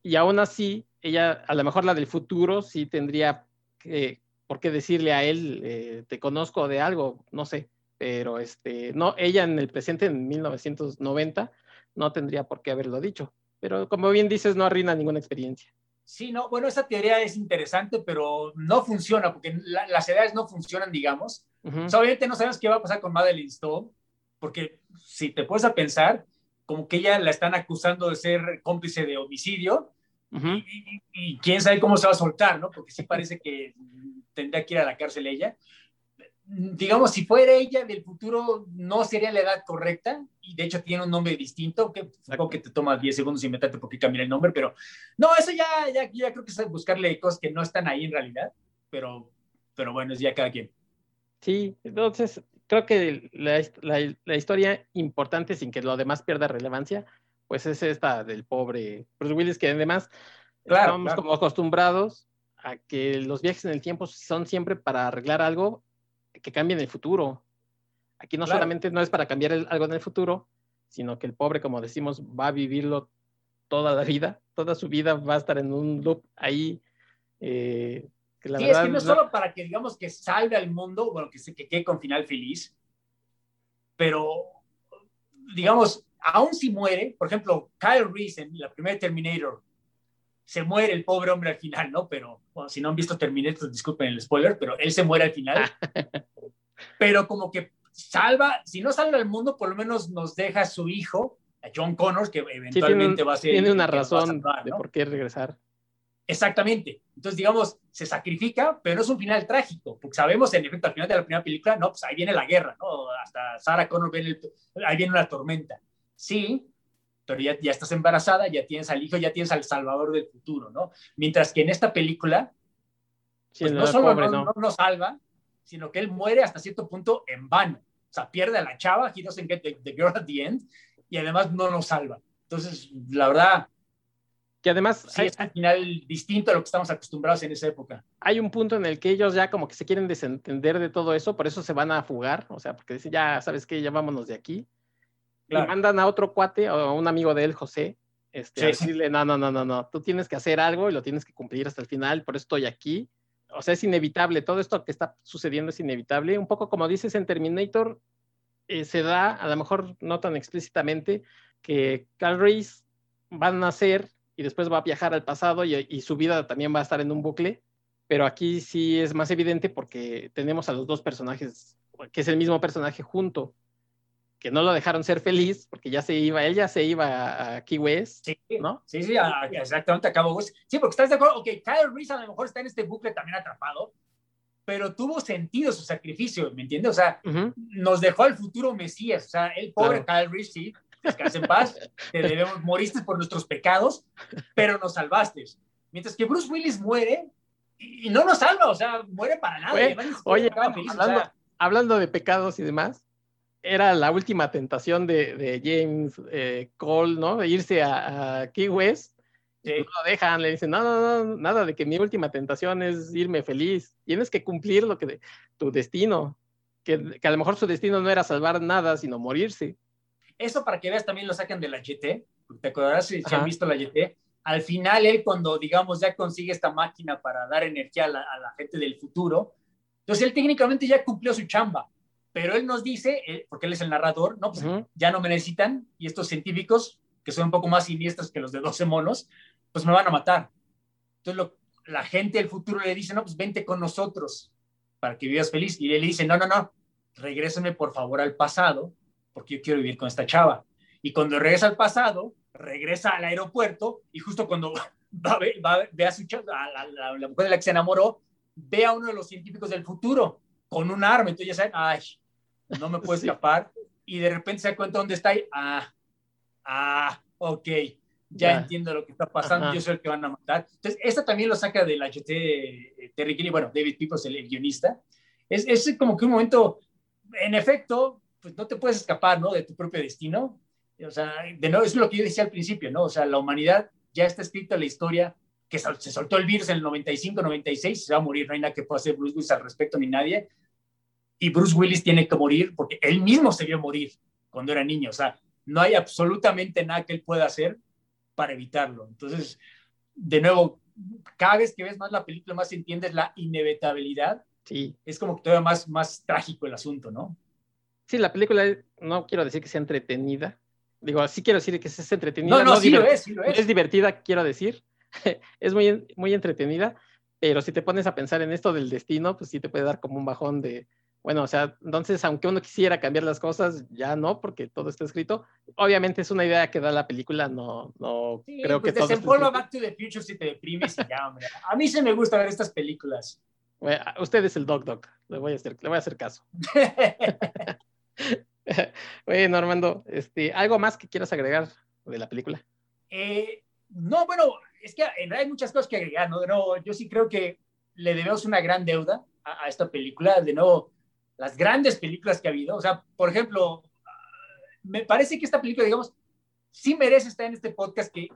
Y aún así, ella, a lo mejor la del futuro, sí tendría que, por qué decirle a él, eh, te conozco de algo, no sé. Pero este, no, ella en el presente, en 1990, no tendría por qué haberlo dicho. Pero como bien dices, no arruina ninguna experiencia. Sí, no, bueno, esa teoría es interesante, pero no funciona, porque las edades no funcionan, digamos. obviamente no sabemos qué va a pasar con Madeline Stowe, porque si te puedes a pensar, como que ella la están acusando de ser cómplice de homicidio, y, quién sabe cómo se va a soltar, ¿no? Porque sí parece que tendría que ir a la cárcel ella. Digamos, si fuera ella del futuro, no sería la edad correcta, y de hecho tiene un nombre distinto, que supongo que te toma 10 segundos inventarte por qué cambiar el nombre, pero no, eso ya, ya, ya creo que es buscarle cosas que no están ahí en realidad, pero, pero bueno, es ya cada quien. Sí, entonces creo que la, la, la historia importante, sin que lo demás pierda relevancia, pues es esta del pobre Bruce Willis, que además estamos como acostumbrados a que los viajes en el tiempo son siempre para arreglar algo que cambie en el futuro. Aquí no solamente no es para cambiar algo en el futuro, sino que el pobre, como decimos, va a vivirlo toda la vida, toda su vida va a estar en un loop ahí. Eh, sí, es que no es solo para que digamos que salve al mundo, bueno, que se que quede con final feliz, pero digamos, aún si muere, por ejemplo, Kyle Reese en la primera Terminator, se muere el pobre hombre al final, ¿no? Pero si no han visto Terminator, disculpen el spoiler, pero él se muere al final. pero como que salva, si no salva al mundo, por lo menos nos deja a su hijo, a John Connors, que eventualmente va a ser... Tiene una razón de por qué regresar. Exactamente. Entonces, digamos, se sacrifica, pero no es un final trágico, porque sabemos, en efecto, al final de la primera película, no, pues ahí viene la guerra, ¿no? Hasta Sarah Connor viene, ahí viene una tormenta sí, pero ya, ya estás embarazada, ya tienes al hijo, ya tienes al salvador del futuro, ¿no? Mientras que en esta película, pues no, solo no, no. salva, sino que él muere hasta cierto punto en vano. O sea, pierde a la chava, he doesn't get the, girl at the end, y además no nos salva. Entonces, la verdad, que además sí, es un final distinto a lo que estamos acostumbrados en esa época. Hay un punto en el que ellos ya como que se quieren desentender de todo eso, por eso se van a fugar, o sea, porque dicen, ya sabes que ya vámonos de aquí le mandan a otro cuate o a un amigo de él, José, este, a decirle, no, no, no, no, no, tú tienes que hacer algo y lo tienes que cumplir hasta el final, por eso estoy aquí. O sea, es inevitable, todo esto que está sucediendo es inevitable. Un poco como dices en Terminator, eh, se da, a lo mejor no tan explícitamente, que Carl Reese va a nacer y después va a viajar al pasado y, y, su vida también va a estar en un bucle, pero aquí sí es más evidente porque tenemos a los dos personajes, que es el mismo personaje junto que no lo dejaron ser feliz porque ya se iba, él ya se iba a Key West, sí, ¿no? Sí, sí, exactamente a Cabo West. Sí, porque estás de acuerdo, ok, Kyle Reese a lo mejor está en este bucle también atrapado, pero tuvo sentido su sacrificio, ¿me entiendes? O sea, nos dejó al futuro Mesías, o sea, el pobre Kyle Reese, sí, descansa en paz, te debemos, moriste por nuestros pecados, pero nos salvaste. Mientras que Bruce Willis muere y, no nos salva, o sea, muere para nada. Oye, hablando de pecados y demás, era la última tentación de, James eh, Cole, ¿no? De irse a, Key West. No lo dejan, le dicen, no, no, no, nada de que mi última tentación es irme feliz. Tienes que cumplir lo que tu destino. Que, a lo mejor su destino no era salvar nada, sino morirse. Eso para que veas también lo sacan de la GT. ¿Te acordarás si, han visto la GT? Al final, él cuando, digamos, ya consigue esta máquina para dar energía a la, a la gente del futuro, entonces él técnicamente ya cumplió su chamba pero él nos dice, eh, porque él es el narrador, no, pues ya no me necesitan y estos científicos, que son un poco más siniestros que los de 12 monos, pues me van a matar. Entonces la gente del futuro le dice, no, pues vente con nosotros para que vivas feliz. Y él le dice, no, no, no, regrésame por favor al pasado, porque yo quiero vivir con esta chava. Y cuando regresa al pasado, regresa al aeropuerto y justo cuando va, va, ve a, su chava, a la, la, mujer de la que se enamoró, ve a uno de los científicos del futuro con un arma. Entonces ya saben, ay, no me puedo escapar. Y de repente se da cuenta dónde está y, ah, ah, ok, ya, entiendo lo que está pasando, yo soy el que van a matar. Entonces, esta también lo saca del HT eh, Terry Gilliam, bueno, David Peoples, el, guionista. Es, es como que un momento, en efecto, pues no te puedes escapar, ¿no? De tu propio destino. O sea, de nuevo, es lo que yo decía al principio, ¿no? O sea, la humanidad ya está escrita la historia que se soltó el virus en el 95, 96, se va a morir, no hay nada que pueda hacer Bruce Willis al respecto ni nadie. Y Bruce Willis tiene que morir porque él mismo se vio morir cuando era niño. O sea, no hay absolutamente nada que él pueda hacer para evitarlo. Entonces, de nuevo, cada vez que ves más la película, más entiendes la inevitabilidad. Sí. Es como que todavía más, más trágico el asunto, ¿no? Sí, la película, no quiero decir que sea entretenida. Digo, sí quiero decir que es entretenida. No, no, sí lo es, sí lo es. Es divertida, quiero decir. es muy, muy entretenida, pero si te pones a pensar en esto del destino, pues sí te puede dar como un bajón de, Bueno, o sea, entonces, aunque uno quisiera cambiar las cosas, ya no, porque todo está escrito. Obviamente es una idea que da la película, no, no creo pues que todo desempolva Back to the Future si te deprimes y ya, hombre. A mí se me gusta ver estas películas. Bueno, usted es el Doc Doc, le voy a hacer, le voy a hacer caso. Bueno, Armando, este, ¿algo más que quieras agregar de la película? Eh, no, bueno, es que en realidad hay muchas cosas que agregar, ¿no? De nuevo, yo sí creo que le debemos una gran deuda a, a esta película. De nuevo, las grandes películas que ha habido. O sea, por ejemplo, me parece que esta película, digamos, sí merece estar en este podcast que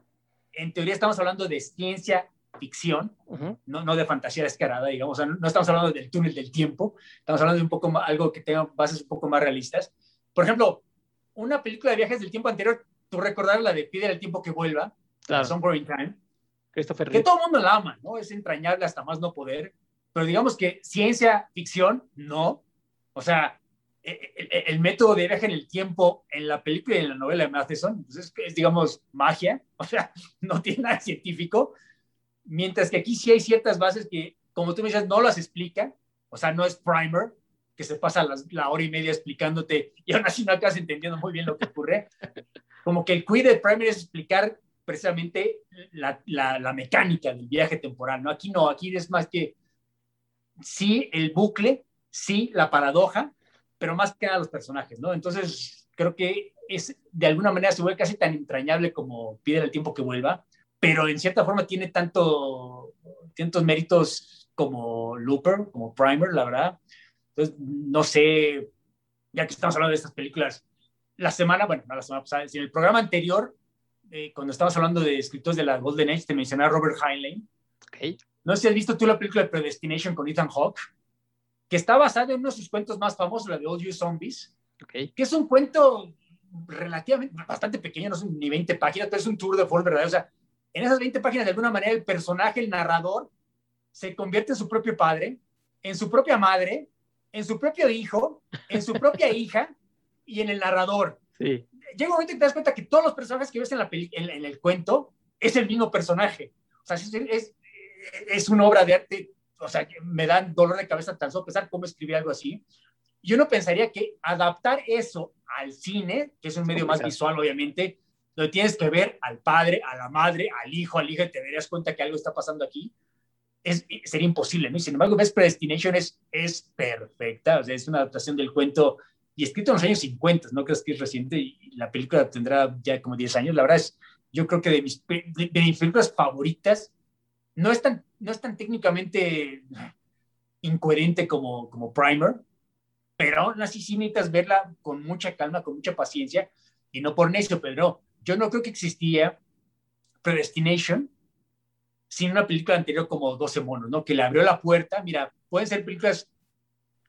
en teoría estamos hablando de ciencia ficción, uh -huh. no, no, de fantasía descarada, digamos, o sea, no estamos hablando del túnel del tiempo, estamos hablando de un poco más, algo que tenga bases un poco más realistas. Por ejemplo, una película de viajes del tiempo anterior, tú recordar la de Pide el tiempo que vuelva, claro. Somewhere in Time, Christopher que todo el mundo la ama, ¿no? Es entrañable hasta más no poder, pero digamos que ciencia ficción, no. O sea, el, el, el, método de viaje en el tiempo en la película y en la novela de Matheson pues es, es, digamos, magia, o sea, no tiene nada científico, mientras que aquí sí hay ciertas bases que, como tú me dices, no las explica, o sea, no es primer, que se pasa las, la hora y media explicándote y aún así no acabas entendiendo muy bien lo que ocurre. Como que el quid de primer es explicar precisamente la, la, la, mecánica del viaje temporal, ¿no? Aquí no, aquí es más que sí el bucle, sí la paradoja, pero más que nada los personajes, ¿no? Entonces, creo que es, de alguna manera se vuelve casi tan entrañable como pide el tiempo que vuelva, pero en cierta forma tiene tanto, tantos méritos como Looper, como Primer, la verdad. Entonces, no sé, ya que estamos hablando de estas películas, la semana, bueno, no la semana pasada, en el programa anterior, eh, cuando estábamos hablando de escritores de la Golden Age, te mencionaba Robert Heinlein. Okay. No sé si has visto tú la película de Predestination con Ethan Hawke, que está basada en uno de sus cuentos más famosos, la de All You Zombies, okay. que es un cuento relativamente, bastante pequeño, no son ni 20 páginas, pero es un tour de force verdadero. O sea, en esas 20 páginas, de alguna manera, el personaje, el narrador, se convierte en su propio padre, en su propia madre, en su propio hijo, en su propia hija y en el narrador. Sí. Llega un momento que te das cuenta que todos los personajes que ves en, la en, en el cuento es el mismo personaje. O sea, es, es, es, una obra de arte. O sea, me dan dolor de cabeza tan solo pensar cómo escribir algo así. Y uno pensaría que adaptar eso al cine, que es un medio más visual, obviamente, donde tienes que ver al padre, a la madre, al hijo, al hijo, y te darías cuenta que algo está pasando aquí, es, sería imposible, ¿no? Y sin embargo, ves Predestination es, es perfecta, o sea, es una adaptación del cuento y escrito en los años 50, ¿no? Crees que es reciente y la película tendrá ya como 10 años. La verdad es, yo creo que de mis, películas favoritas, no es tan, no es tan técnicamente incoherente como, como Primer, pero aún así sí necesitas verla con mucha calma, con mucha paciencia, y no por necio, pero yo no creo que existía Predestination sin una película anterior como 12 monos, ¿no? Que le abrió la puerta, mira, pueden ser películas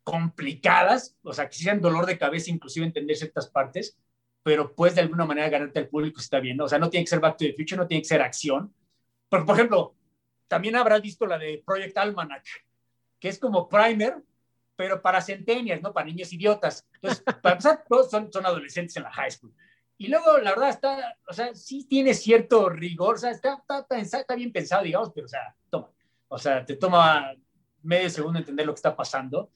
complicadas, o sea, que sean dolor de cabeza, inclusive entender ciertas partes, pero puedes de alguna manera ganarte al público si está bien, ¿no? O sea, no tiene que ser Back to the Future, no tiene que ser acción. Porque, por ejemplo, también habrás visto la de Project Almanac, que es como primer, pero para centenias, ¿no? Para niños idiotas. Entonces, para empezar, todos son, son adolescentes en la high school. Y luego, la verdad, está, o sea, sí tiene cierto rigor, o sea, está, está, está, está bien pensado, digamos, pero, o sea, toma, o sea, te toma medio segundo entender lo que está pasando.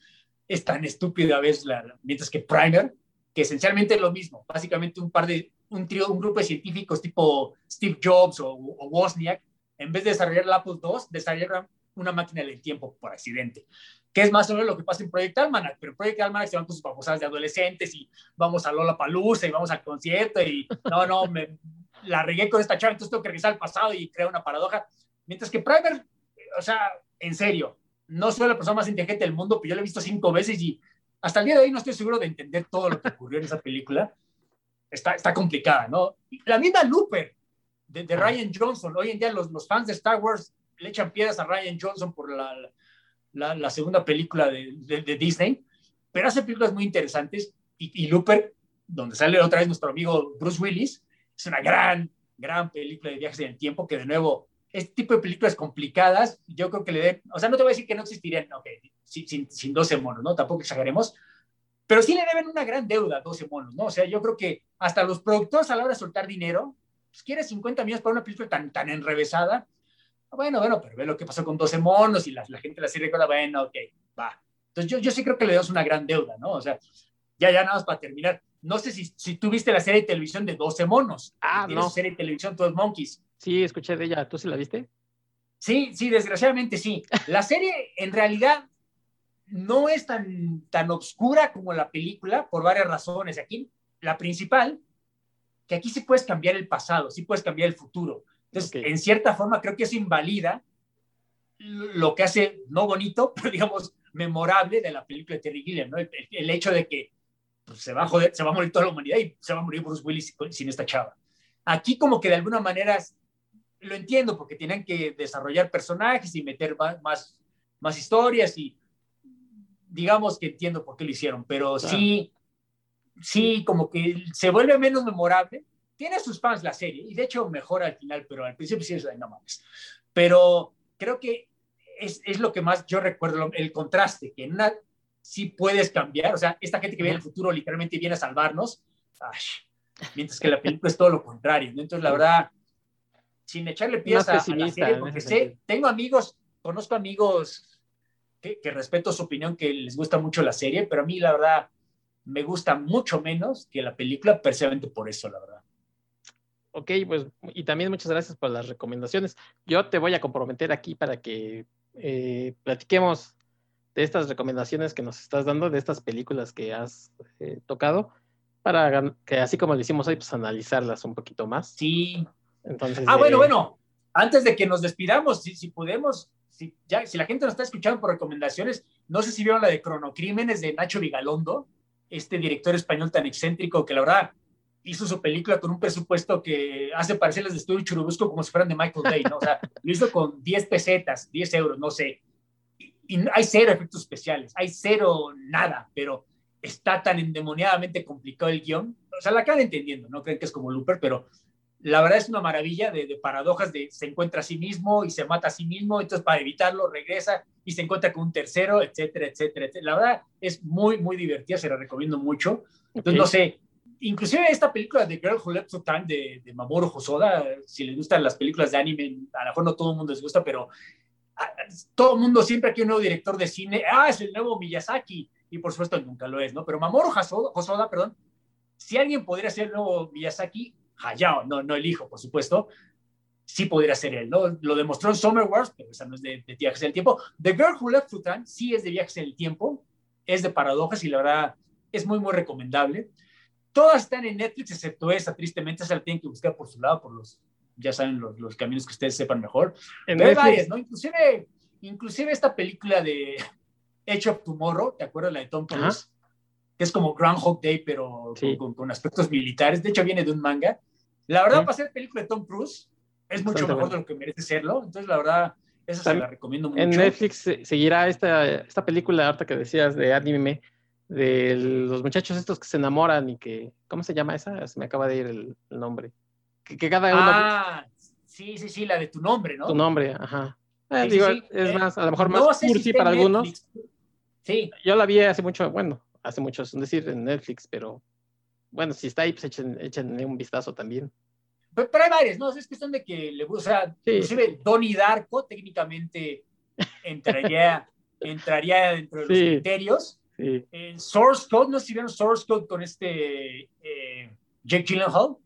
Es tan estúpido a veces, mientras que Primer, que esencialmente es lo mismo, básicamente un par de, un trío, un grupo de científicos tipo Steve Jobs o, o Wozniak, en vez de desarrollar el Apple II, desarrollaron una máquina del tiempo por accidente, que es más o menos lo que pasa en Project Almanac, pero Project Almanac se van con sus babosadas de adolescentes y vamos a Lola Palusa y vamos al concierto y no, no, me la regué con esta chava, entonces tengo que regresar al pasado y crear una paradoja, mientras que Primer, o sea, en serio, no soy la persona más inteligente del mundo, pero yo la he visto cinco veces y hasta el día de hoy no estoy seguro de entender todo lo que ocurrió en esa película. Está, está complicada, ¿no? La misma Looper de, de Ryan Johnson. Hoy en día los, los, fans de Star Wars le echan piedras a Ryan Johnson por la, la, segunda película de, de, de, Disney, pero hace películas muy interesantes y, y Looper, donde sale otra vez nuestro amigo Bruce Willis, es una gran, gran película de viajes en el tiempo que de nuevo este tipo de películas complicadas, yo creo que le den, o sea, no te voy a decir que no existirían, ok, sin, sin, sin 12 monos, ¿no? Tampoco exageremos, pero sí le deben una gran deuda a 12 monos, ¿no? O sea, yo creo que hasta los productores a la hora de soltar dinero, pues quieres 50 millones para una película tan, tan enrevesada, bueno, bueno, pero ve lo que pasó con 12 monos y la, la gente la sí recuerda, bueno, ok, va. Entonces yo, yo sí creo que le damos una gran deuda, ¿no? O sea, ya, ya nada más para terminar. No sé si, si tú viste la serie de televisión de 12 monos. Ah, no. serie de televisión 12 Monkeys. Sí, escuché de ella. ¿Tú sí la viste? Sí, sí, desgraciadamente sí. La serie en realidad no es tan, tan obscura como la película por varias razones. Aquí, la principal, que aquí sí puedes cambiar el pasado, sí puedes cambiar el futuro. Entonces, en cierta forma, creo que eso invalida lo que hace, no bonito, pero digamos, memorable de la película de Terry Gilliam, ¿no? El, hecho de que pues, se, va a joder, se va a morir toda la humanidad y se va a morir Bruce Willis sin esta chava. Aquí como que de alguna manera lo entiendo porque tienen que desarrollar personajes y meter más, más, historias y digamos que entiendo por qué lo hicieron, pero sí, sí, como que se vuelve menos memorable. Tiene sus fans la serie y de hecho mejora al final, pero al principio sí es de no mames. Pero creo que es, es, lo que más yo recuerdo, el contraste, que en una sí puedes cambiar, o sea, esta gente que viene el futuro literalmente viene a salvarnos, mientras que la película es todo lo contrario. Entonces, la verdad, sin echarle pieza a, la serie, porque sé, tengo amigos, conozco amigos que, que, respeto su opinión, que les gusta mucho la serie, pero a mí la verdad me gusta mucho menos que la película, precisamente por eso, la verdad. Ok, pues, y también muchas gracias por las recomendaciones. Yo te voy a comprometer aquí para que eh, platiquemos de estas recomendaciones que nos estás dando, de estas películas que has eh, tocado, para que así como lo hicimos hoy, pues analizarlas un poquito más. Sí, ah, bueno, eh, bueno, antes de que nos despidamos, si, si podemos, si, ya, si la gente nos está escuchando por recomendaciones, no sé si vieron la de Cronocrímenes de Nacho Vigalondo, este director español tan excéntrico que la verdad hizo su película con un presupuesto que hace parecer las de Estudio Churubusco como si fueran de Michael Bay, ¿no? O sea, lo hizo con 10 pesetas, 10 euros, no sé. Y, y hay cero efectos especiales, hay cero nada, pero está tan endemoniadamente complicado el guion. O sea, la acaban entendiendo, no creen que es como Looper, pero la verdad es una maravilla de, paradojas de se encuentra a sí mismo y se mata a sí mismo, entonces para evitarlo regresa y se encuentra con un tercero, etcétera, etcétera, etcétera. La verdad es muy, muy divertida, se la recomiendo mucho. Entonces, no sé, inclusive esta película de Girl Who Left Time de, de Mamoru Hosoda, si les gustan las películas de anime, a lo mejor no todo el mundo les gusta, pero todo el mundo siempre aquí un nuevo director de cine, ah, es el nuevo Miyazaki, y por supuesto nunca lo es, ¿no? Pero Mamoru Hosoda, Hosoda perdón, si alguien podría ser el nuevo Miyazaki, Hayao, no, no el hijo, por supuesto, sí podría ser él, ¿no? Lo demostró en Summer Wars, pero esa no es de, viajes en el tiempo. The Girl Who Left Time sí es de viajes en el tiempo, es de paradojas y la verdad es muy, muy recomendable. Todas están en Netflix, excepto esa, tristemente, esa la tienen que buscar por su lado, por los, ya saben, los, los caminos que ustedes sepan mejor. En hay varias, ¿no? Inclusive, inclusive esta película de Edge of Tomorrow, ¿te acuerdas la de Tom Cruise? Que es como Groundhog Day, pero con, con, aspectos militares. De hecho, viene de un manga. La verdad, para ser película de Tom Cruise, es mucho mejor de lo que merece serlo. Entonces, la verdad, esa se la recomiendo mucho. En Netflix seguirá esta, esta película, ahorita que decías, de anime, de los muchachos estos que se enamoran y que, ¿cómo se llama esa? Se me acaba de ir el, nombre. Que, cada uno... Ah, sí, sí, sí, la de tu nombre, ¿no? Tu nombre, ajá. Eh, digo, es eh, más, a lo mejor más cursi para algunos. Sí. Yo la vi hace mucho, bueno, hace mucho, es decir, en Netflix, pero bueno, si está ahí, pues échenle un vistazo también. Pero, hay varias, ¿no? Es cuestión de que le o sea, inclusive Donnie Darko técnicamente entraría, entraría dentro de los criterios. Sí. Source Code, no sé si vieron Source Code con este eh, Jake Gyllenhaal,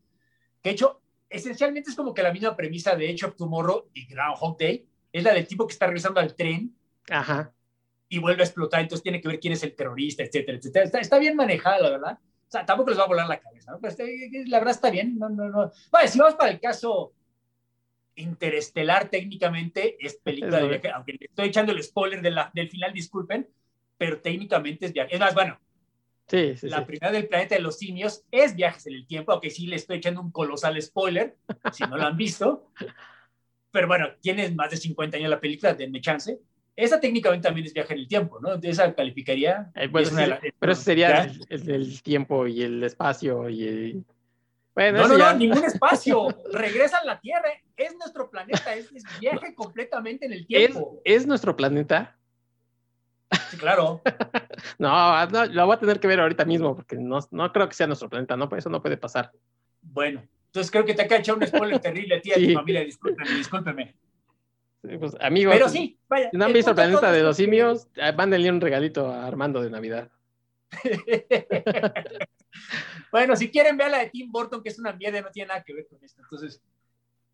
que hecho, esencialmente es como que la misma premisa de Edge of Tomorrow y Groundhog Day, es la del tipo que está regresando al tren Ajá. y vuelve a explotar, entonces tiene que ver quién es el terrorista, etcétera, etcétera. Está, está bien manejada, la verdad sea, tampoco les va a volar la cabeza, ¿no? Pero este, la verdad está bien. No, no, no. Bueno, si vamos para el caso interestelar, técnicamente es película de viaje, aunque le estoy echando el spoiler de la, del final, disculpen, pero técnicamente es viaje. Es más, bueno, Sí, sí, la primera del planeta de los simios es Viajes en el Tiempo, aunque sí le estoy echando un colosal spoiler, si no lo han visto. Pero bueno, tiene más de 50 años la película, denme chance. Esa técnicamente también es viaje en el tiempo, ¿no? Esa calificaría. Eh, pero ese sería el, tiempo y el espacio y el... Bueno, no, no, no, ningún espacio. Regresa a la Tierra. Es nuestro planeta. Es, viaje completamente en el tiempo. ¿Es, nuestro planeta? Sí, claro. no, no, lo voy a tener que ver ahorita mismo porque no, no creo que sea nuestro planeta, ¿no? Eso no puede pasar. Bueno, entonces creo que te ha echado un spoiler terrible a ti a tu familia. Discúlpeme, discúlpeme. Pues, amigos, Pero sí, vaya. si no han visto el planeta de los simios, ah, mándenle un regalito a Armando de Navidad. bueno, si quieren, vean la de Tim Burton, que es una mierda, no tiene nada que ver con esto. Entonces,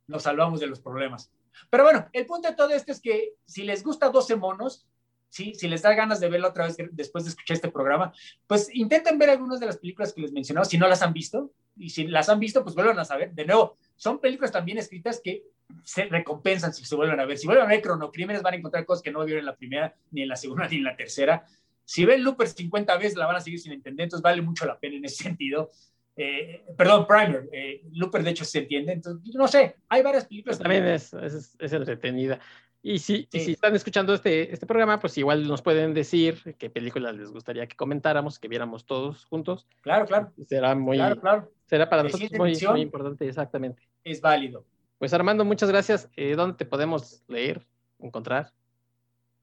nos salvamos de los problemas. Pero bueno, el punto de todo esto es que si les gusta 12 monos, ¿sí? si les da ganas de verlo otra vez después de escuchar este programa, pues intenten ver algunas de las películas que les mencionaba, si no las han visto. Y si las han visto, pues vuelvan a saber. De nuevo, son películas también escritas que se recompensan si se vuelven a ver. Si vuelven a ver Cronocrímenes, van a encontrar cosas que no vieron en la primera, ni en la segunda, ni en la tercera. Si ven Looper 50 veces, la van a seguir sin entender, entonces vale mucho la pena en ese sentido. Eh, perdón, Primer. eh, Looper, de hecho, se entiende. Entonces, no sé, hay varias películas. Pues también es, es, es entretenida. Y si, y Sí. si están escuchando este, este programa, pues igual nos pueden decir qué películas les gustaría que comentáramos, que viéramos todos juntos. Claro, claro, Será muy, claro, claro. será para nosotros muy, muy importante, exactamente. Es válido. Pues Armando, muchas gracias. Eh, ¿Dónde te podemos leer, encontrar?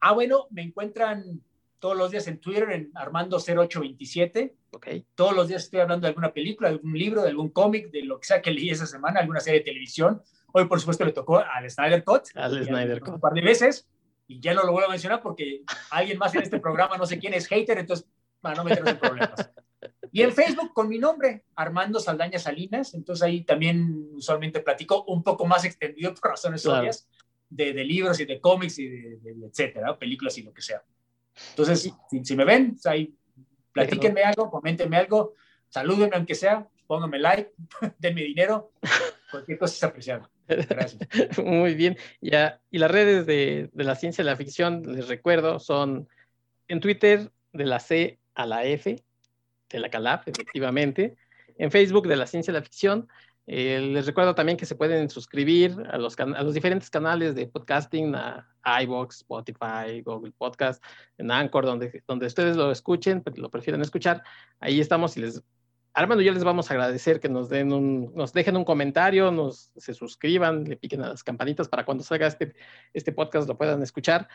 Ah, bueno, me encuentran todos los días en Twitter en Armando0827. Ok. Todos los días estoy hablando de alguna película, de algún libro, de algún cómic, de lo que sea que leí esa semana, alguna serie de televisión. Hoy, por supuesto, le tocó al Snyder Cut. Al Snyder Cut. Un par de veces. Y ya no lo vuelvo a mencionar porque alguien más en este programa, no sé quién es hater, entonces, para no meternos en problemas. Y en Facebook con mi nombre, Armando Saldaña Salinas. Entonces ahí también usualmente platico un poco más extendido por razones Claro. obvias de, de libros y de cómics y de, de- etcétera, películas y lo que sea. Entonces, si, si me ven, ahí platíquenme algo, coméntenme algo, salúdenme aunque sea, pónganme like, denme dinero, cualquier cosa es apreciada. Gracias. Muy bien. Ya, y las redes de, de la ciencia y la ficción, les recuerdo, son en Twitter de la C a la F, de la Calaf, efectivamente. En Facebook de la ciencia y la ficción. Eh, les recuerdo también que se pueden suscribir a los, a los diferentes canales de podcasting, a iVoox, Spotify, Google Podcast, en Anchor, donde, donde ustedes lo escuchen, lo prefieren escuchar. Ahí estamos y les Armando y yo les vamos a agradecer que nos den un, nos dejen un comentario, nos se suscriban, le piquen a las campanitas para cuando salga este, este podcast lo puedan escuchar.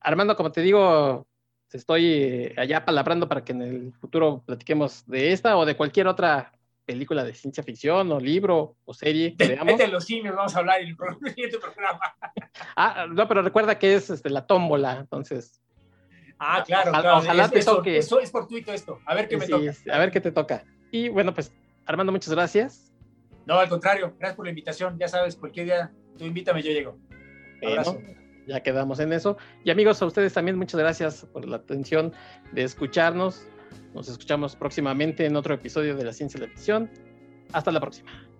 Armando, como te digo, estoy eh, allá palabrando para que en el futuro platiquemos de esta o de cualquier otra película de ciencia ficción o libro o serie De, de los simios vamos a hablar en el siguiente programa. Ah, no, pero recuerda que es este, la tómbola, entonces. Ah, claro, Ojalá- claro. ojalá es, te toque. eso es fortuito esto. A ver qué me sí, toca. a ver qué te toca. Y bueno, pues Armando, muchas gracias. No, al contrario, gracias por la invitación. Ya sabes, cualquier día tú invítame, yo llego. Bueno, Abrazo. Ya quedamos en eso. Y amigos, a ustedes también muchas gracias por la atención de escucharnos. Nos escuchamos próximamente en otro episodio de La Ciencia y la Ficción. Hasta la próxima.